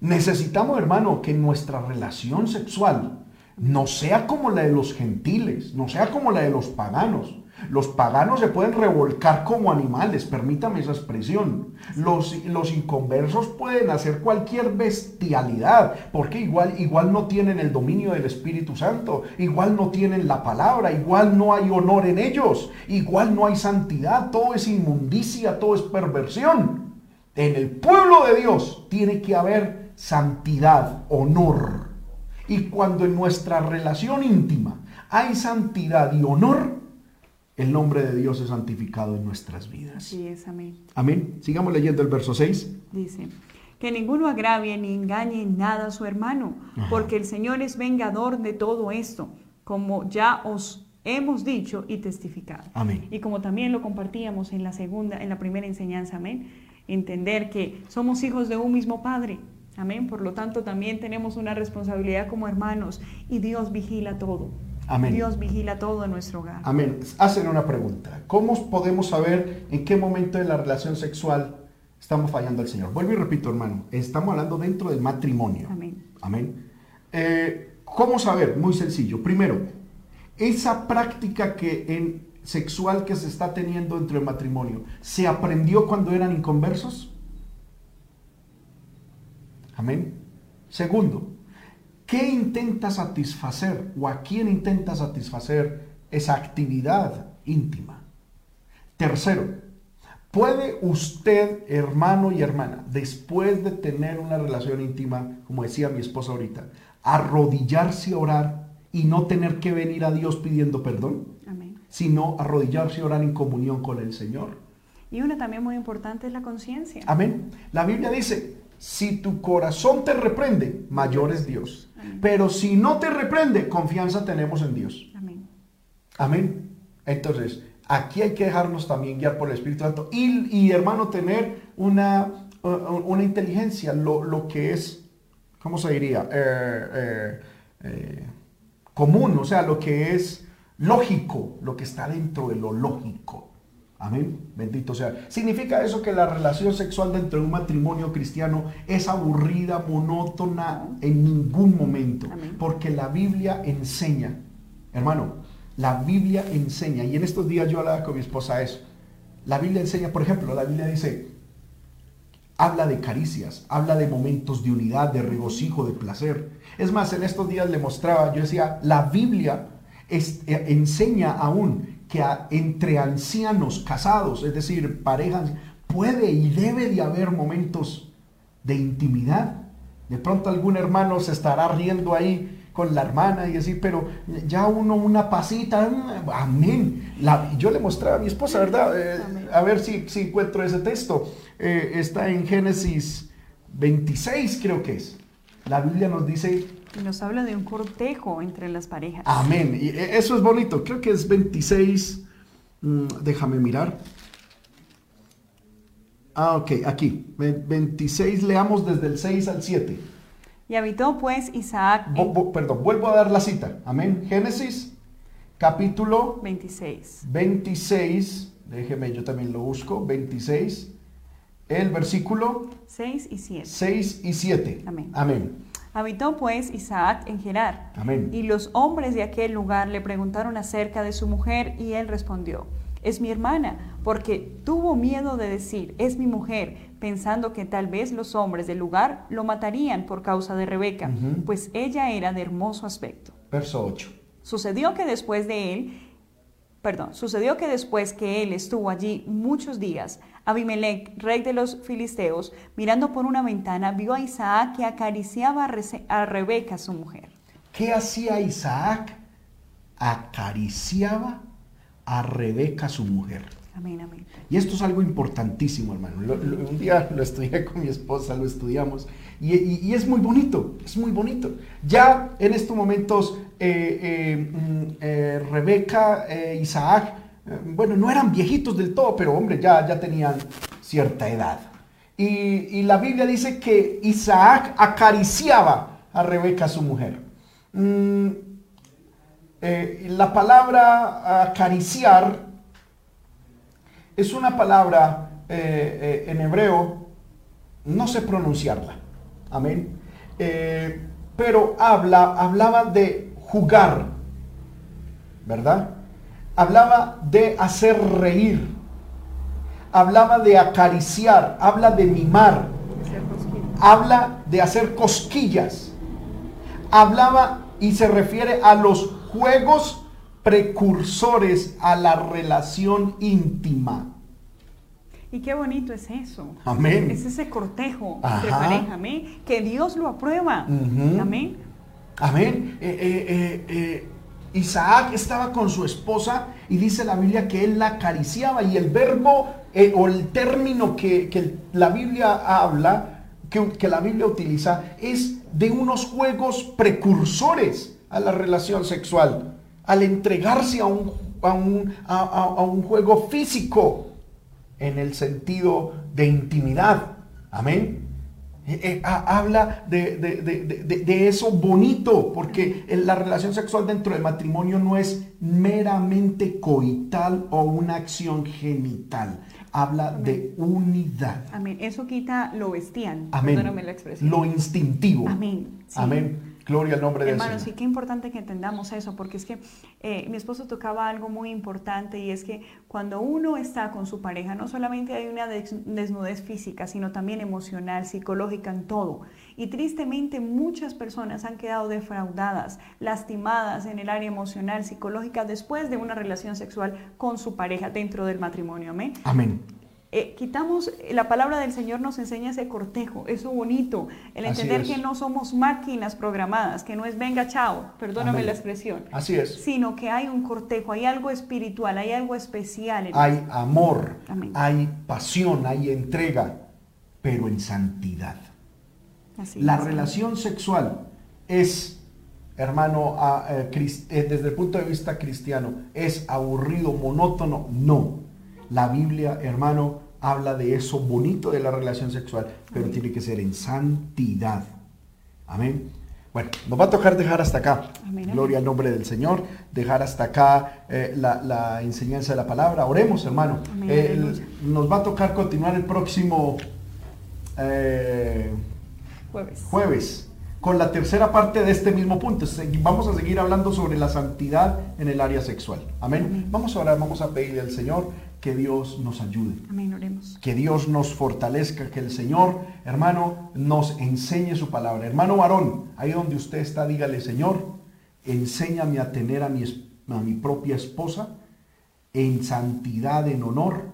necesitamos, hermano, que nuestra relación sexual no sea como la de los gentiles, no sea como la de los paganos. Los paganos se pueden revolcar como animales, permítame esa expresión. Los, los inconversos pueden hacer cualquier bestialidad, porque igual, igual no tienen el dominio del Espíritu Santo, igual no tienen la palabra, igual no hay honor en ellos, igual no hay santidad, todo es inmundicia, todo es perversión. En el pueblo de Dios tiene que haber santidad, honor. Y cuando en nuestra relación íntima hay santidad y honor, el nombre de Dios es santificado en nuestras vidas. Así es, amén. Amén. Sigamos leyendo el verso 6. Dice, que ninguno agravie ni engañe en nada a su hermano, porque el Señor es vengador de todo esto, como ya os hemos dicho y testificado. Amén. Y como también lo compartíamos en la segunda, en la primera enseñanza, amén. Entender que somos hijos de un mismo Padre. Amén. Por lo tanto, también tenemos una responsabilidad como hermanos y Dios vigila todo. Amén. Dios vigila todo en nuestro hogar. Amén. Hacen una pregunta. ¿Cómo podemos saber en qué momento de la relación sexual estamos fallando al Señor? Vuelvo y repito, hermano. Estamos hablando dentro del matrimonio. Amén. Amén. Eh, ¿Cómo saber? Muy sencillo. Primero, esa práctica que en sexual que se está teniendo dentro del matrimonio, ¿se aprendió cuando eran inconversos? Amén. Segundo, ¿Qué intenta satisfacer o a quién intenta satisfacer esa actividad íntima? Tercero, ¿puede usted, hermano y hermana, después de tener una relación íntima, como decía mi esposa ahorita, arrodillarse a orar y no tener que venir a Dios pidiendo perdón? Amén. Sino arrodillarse a orar en comunión con el Señor. Y una también muy importante es la conciencia. Amén. La Biblia dice, si tu corazón te reprende, mayor es Dios. Pero si no te reprende, confianza tenemos en Dios. Amén. Amén. Entonces, aquí hay que dejarnos también guiar por el Espíritu Santo y, y hermano, tener una, una inteligencia, lo, lo, que es, ¿cómo se diría? Eh, eh, eh, común, o sea, lo que es lógico, lo que está dentro de lo lógico. Amén. Bendito sea. ¿Significa eso que la relación sexual dentro de un matrimonio cristiano es aburrida, monótona en ningún momento? Amén. Porque la Biblia enseña, hermano, la Biblia enseña, y en estos días yo hablaba con mi esposa eso. La Biblia enseña, por ejemplo, la Biblia dice, habla de caricias, habla de momentos de unidad, de regocijo, de placer. Es más, en estos días le mostraba, yo decía, la Biblia es, eh, enseña aún que entre ancianos casados, es decir, parejas, puede y debe de haber momentos de intimidad. De pronto algún hermano se estará riendo ahí con la hermana y decir, pero ya uno una pasita, mm, amén. La, yo le mostraba a mi esposa, ¿verdad? Eh, a ver si, si, encuentro ese texto. Eh, está en Génesis 26, creo que es. La Biblia nos dice nos habla de un cortejo entre las parejas. Amén. Y eso es bonito. Creo que es 26. Mm, déjame mirar. Ah, ok, aquí. 26, leamos desde el 6 al 7. Y habitó pues Isaac. En... Bo, perdón, vuelvo a dar la cita. Amén. Génesis, capítulo 26. 26. Déjeme, yo también lo busco. 26. El versículo 6 y 7. 6 y 7. Amén. Amén. Habitó pues Isaac en Gerar. Amén. Y los hombres de aquel lugar le preguntaron acerca de su mujer y él respondió, es mi hermana, porque tuvo miedo de decir, es mi mujer, pensando que tal vez los hombres del lugar lo matarían por causa de Rebeca, uh -huh. pues ella era de hermoso aspecto. Verso 8. Sucedió que después de él, perdón, sucedió que después que él estuvo allí muchos días, Abimelech, rey de los filisteos, mirando por una ventana, vio a Isaac que acariciaba a, Re a Rebeca, su mujer. ¿Qué hacía Isaac? Acariciaba a Rebeca, su mujer. Amén, amén. Y esto es algo importantísimo, hermano. Lo, lo, un día lo estudié con mi esposa, lo estudiamos, y, es muy bonito, es muy bonito. Ya en estos momentos, eh, eh, eh, Rebeca, Isaac, bueno, no eran viejitos del todo, pero hombre, ya, ya tenían cierta edad. Y, la Biblia dice que Isaac acariciaba a Rebeca, su mujer. Mm, eh, la palabra acariciar es una palabra eh, eh, en hebreo, no sé pronunciarla, amén, pero habla, hablaba de jugar, ¿verdad? Hablaba de hacer reír, hablaba de acariciar, habla de mimar, habla de hacer cosquillas, hablaba y se refiere a los juegos precursores a la relación íntima. Y qué bonito es eso. Amén. Es ese cortejo Ajá. de pareja, amén. Que Dios lo aprueba. Amén. Amén. Eh, eh, eh, Isaac estaba con su esposa y dice la Biblia que él la acariciaba y el verbo o el término que, que la Biblia habla, que, que la Biblia utiliza, es de unos juegos precursores a la relación sexual, al entregarse a un, a un, a- a- a un juego físico en el sentido de intimidad. Amén. Eh, eh, ha- habla de, de- de- de- eso bonito, porque la relación sexual dentro del matrimonio no es meramente coital o una acción genital. Habla de unidad. Amén. Eso quita lo bestial. Amén. Perdóname la expresión. Lo instintivo. Amén. Sí. Amén. Gloria al nombre Hermanos, sí, Señor. qué importante que entendamos eso, porque es que eh, mi esposo tocaba algo muy importante y es que cuando uno está con su pareja, no solamente hay una des- desnudez física, sino también emocional, psicológica, en todo. Y tristemente muchas personas han quedado defraudadas, lastimadas en el área emocional, psicológica, después de una relación sexual con su pareja dentro del matrimonio. Amén. Amén. Eh, quitamos, la palabra del Señor nos enseña ese cortejo, eso bonito, el entender es. que no somos máquinas programadas, que no es venga, chao, perdóname Amén. la expresión, Así es. sino que hay un cortejo, hay algo espiritual, hay algo especial. En Hay amor, Amén. hay pasión, hay entrega, pero en santidad. Así La es. relación sexual es, hermano, a- eh, eh, desde el punto de vista cristiano, es aburrido, monótono. No. La Biblia, hermano, habla de eso bonito de la relación sexual, pero Amén. tiene que ser en santidad. Amén. Bueno, nos va a tocar dejar hasta acá. Amén. Gloria al nombre del Señor. Dejar hasta acá eh, la, la enseñanza de la palabra. Oremos, hermano. Eh, el- nos va a tocar continuar el próximo eh, Jueves. jueves con la tercera parte de este mismo punto. Vamos a seguir hablando sobre la santidad en el área sexual. Amén. Amén. Vamos a orar, vamos a pedirle al Señor que Dios nos ayude. Amén, oremos. Que Dios nos fortalezca, que el Señor, hermano, nos enseñe su palabra. Hermano varón, ahí donde usted está, dígale, Señor, enséñame a tener a mi, a mi propia esposa en santidad, en honor,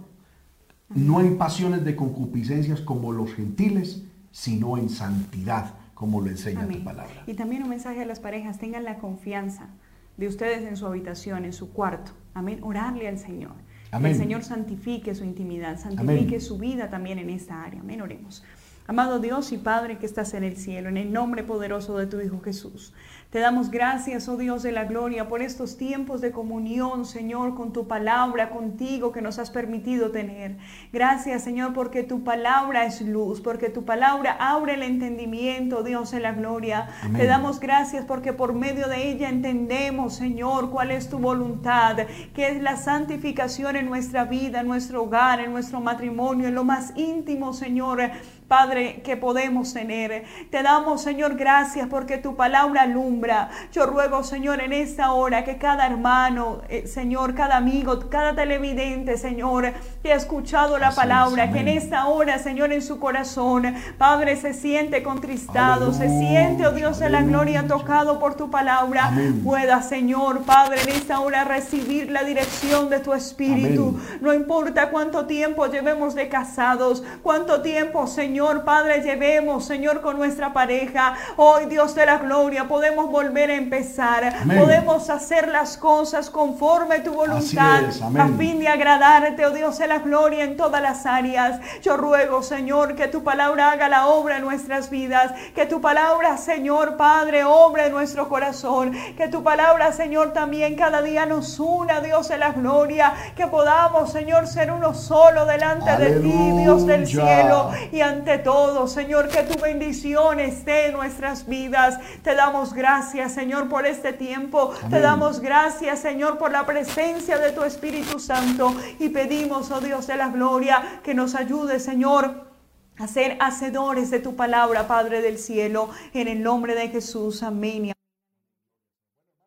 no en pasiones de concupiscencias como los gentiles, sino en santidad, como lo enseña tu Amén. palabra. Y también un mensaje a las parejas, tengan la confianza de ustedes en su habitación, en su cuarto. Amén, orarle al Señor. Que el Señor santifique su intimidad, santifique Amén. su vida también en esta área. Amén, oremos. Amado Dios y Padre que estás en el cielo, en el nombre poderoso de tu Hijo Jesús. Te damos gracias, oh Dios de la gloria, por estos tiempos de comunión, Señor, con tu palabra, contigo que nos has permitido tener. Gracias, Señor, porque tu palabra es luz, porque tu palabra abre el entendimiento, Dios de la gloria. Amén. Te damos gracias porque por medio de ella entendemos, Señor, cuál es tu voluntad, que es la santificación en nuestra vida, en nuestro hogar, en nuestro matrimonio, en lo más íntimo, Señor. Padre, que podemos tener. Te damos, Señor, gracias porque tu palabra alumbra. Yo ruego, Señor, en esta hora que cada hermano, eh, Señor, cada amigo, cada televidente, Señor, que ha escuchado la Así es, palabra, que en esta hora, Señor, en su corazón, Padre, se siente contristado, se siente, oh Dios de la gloria, tocado por tu palabra. Amén. Pueda, Señor, Padre, en esta hora recibir la dirección de tu Espíritu. Amén. No importa cuánto tiempo llevemos de casados, cuánto tiempo, Señor, Padre, llevemos, Señor, con nuestra pareja. Hoy, Dios de la gloria, podemos volver a empezar. Amén. Podemos hacer las cosas conforme tu voluntad. es. A fin de agradarte, oh Dios de la gloria, en todas las áreas. Yo ruego, Señor, que tu palabra haga la obra en nuestras vidas. Que tu palabra, Señor, Padre, obra en nuestro corazón. Que tu palabra, Señor, también cada día nos una, Dios de la gloria. Que podamos, Señor, ser uno solo delante de ti, Dios del cielo. Y ante todo, Señor, que tu bendición esté en nuestras vidas. Te damos gracias, Señor, por este tiempo. Te damos gracias, Señor, por la presencia de tu Espíritu Santo. Y pedimos, oh Dios de la gloria, que nos ayude, Señor. A ser hacedores de tu palabra, Padre del cielo, en el nombre de Jesús. Amén.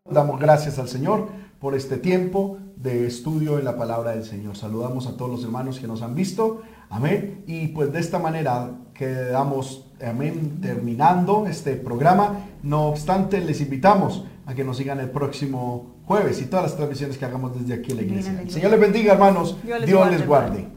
Damos gracias al Señor por este tiempo de estudio en la palabra del Señor. Saludamos a todos los hermanos que nos han visto. Amén. Y pues de esta manera quedamos, amén, terminando este programa. No obstante, les invitamos a que nos sigan el próximo jueves y todas las transmisiones que hagamos desde aquí en la iglesia. Señor les bendiga, hermanos. Dios les guarde.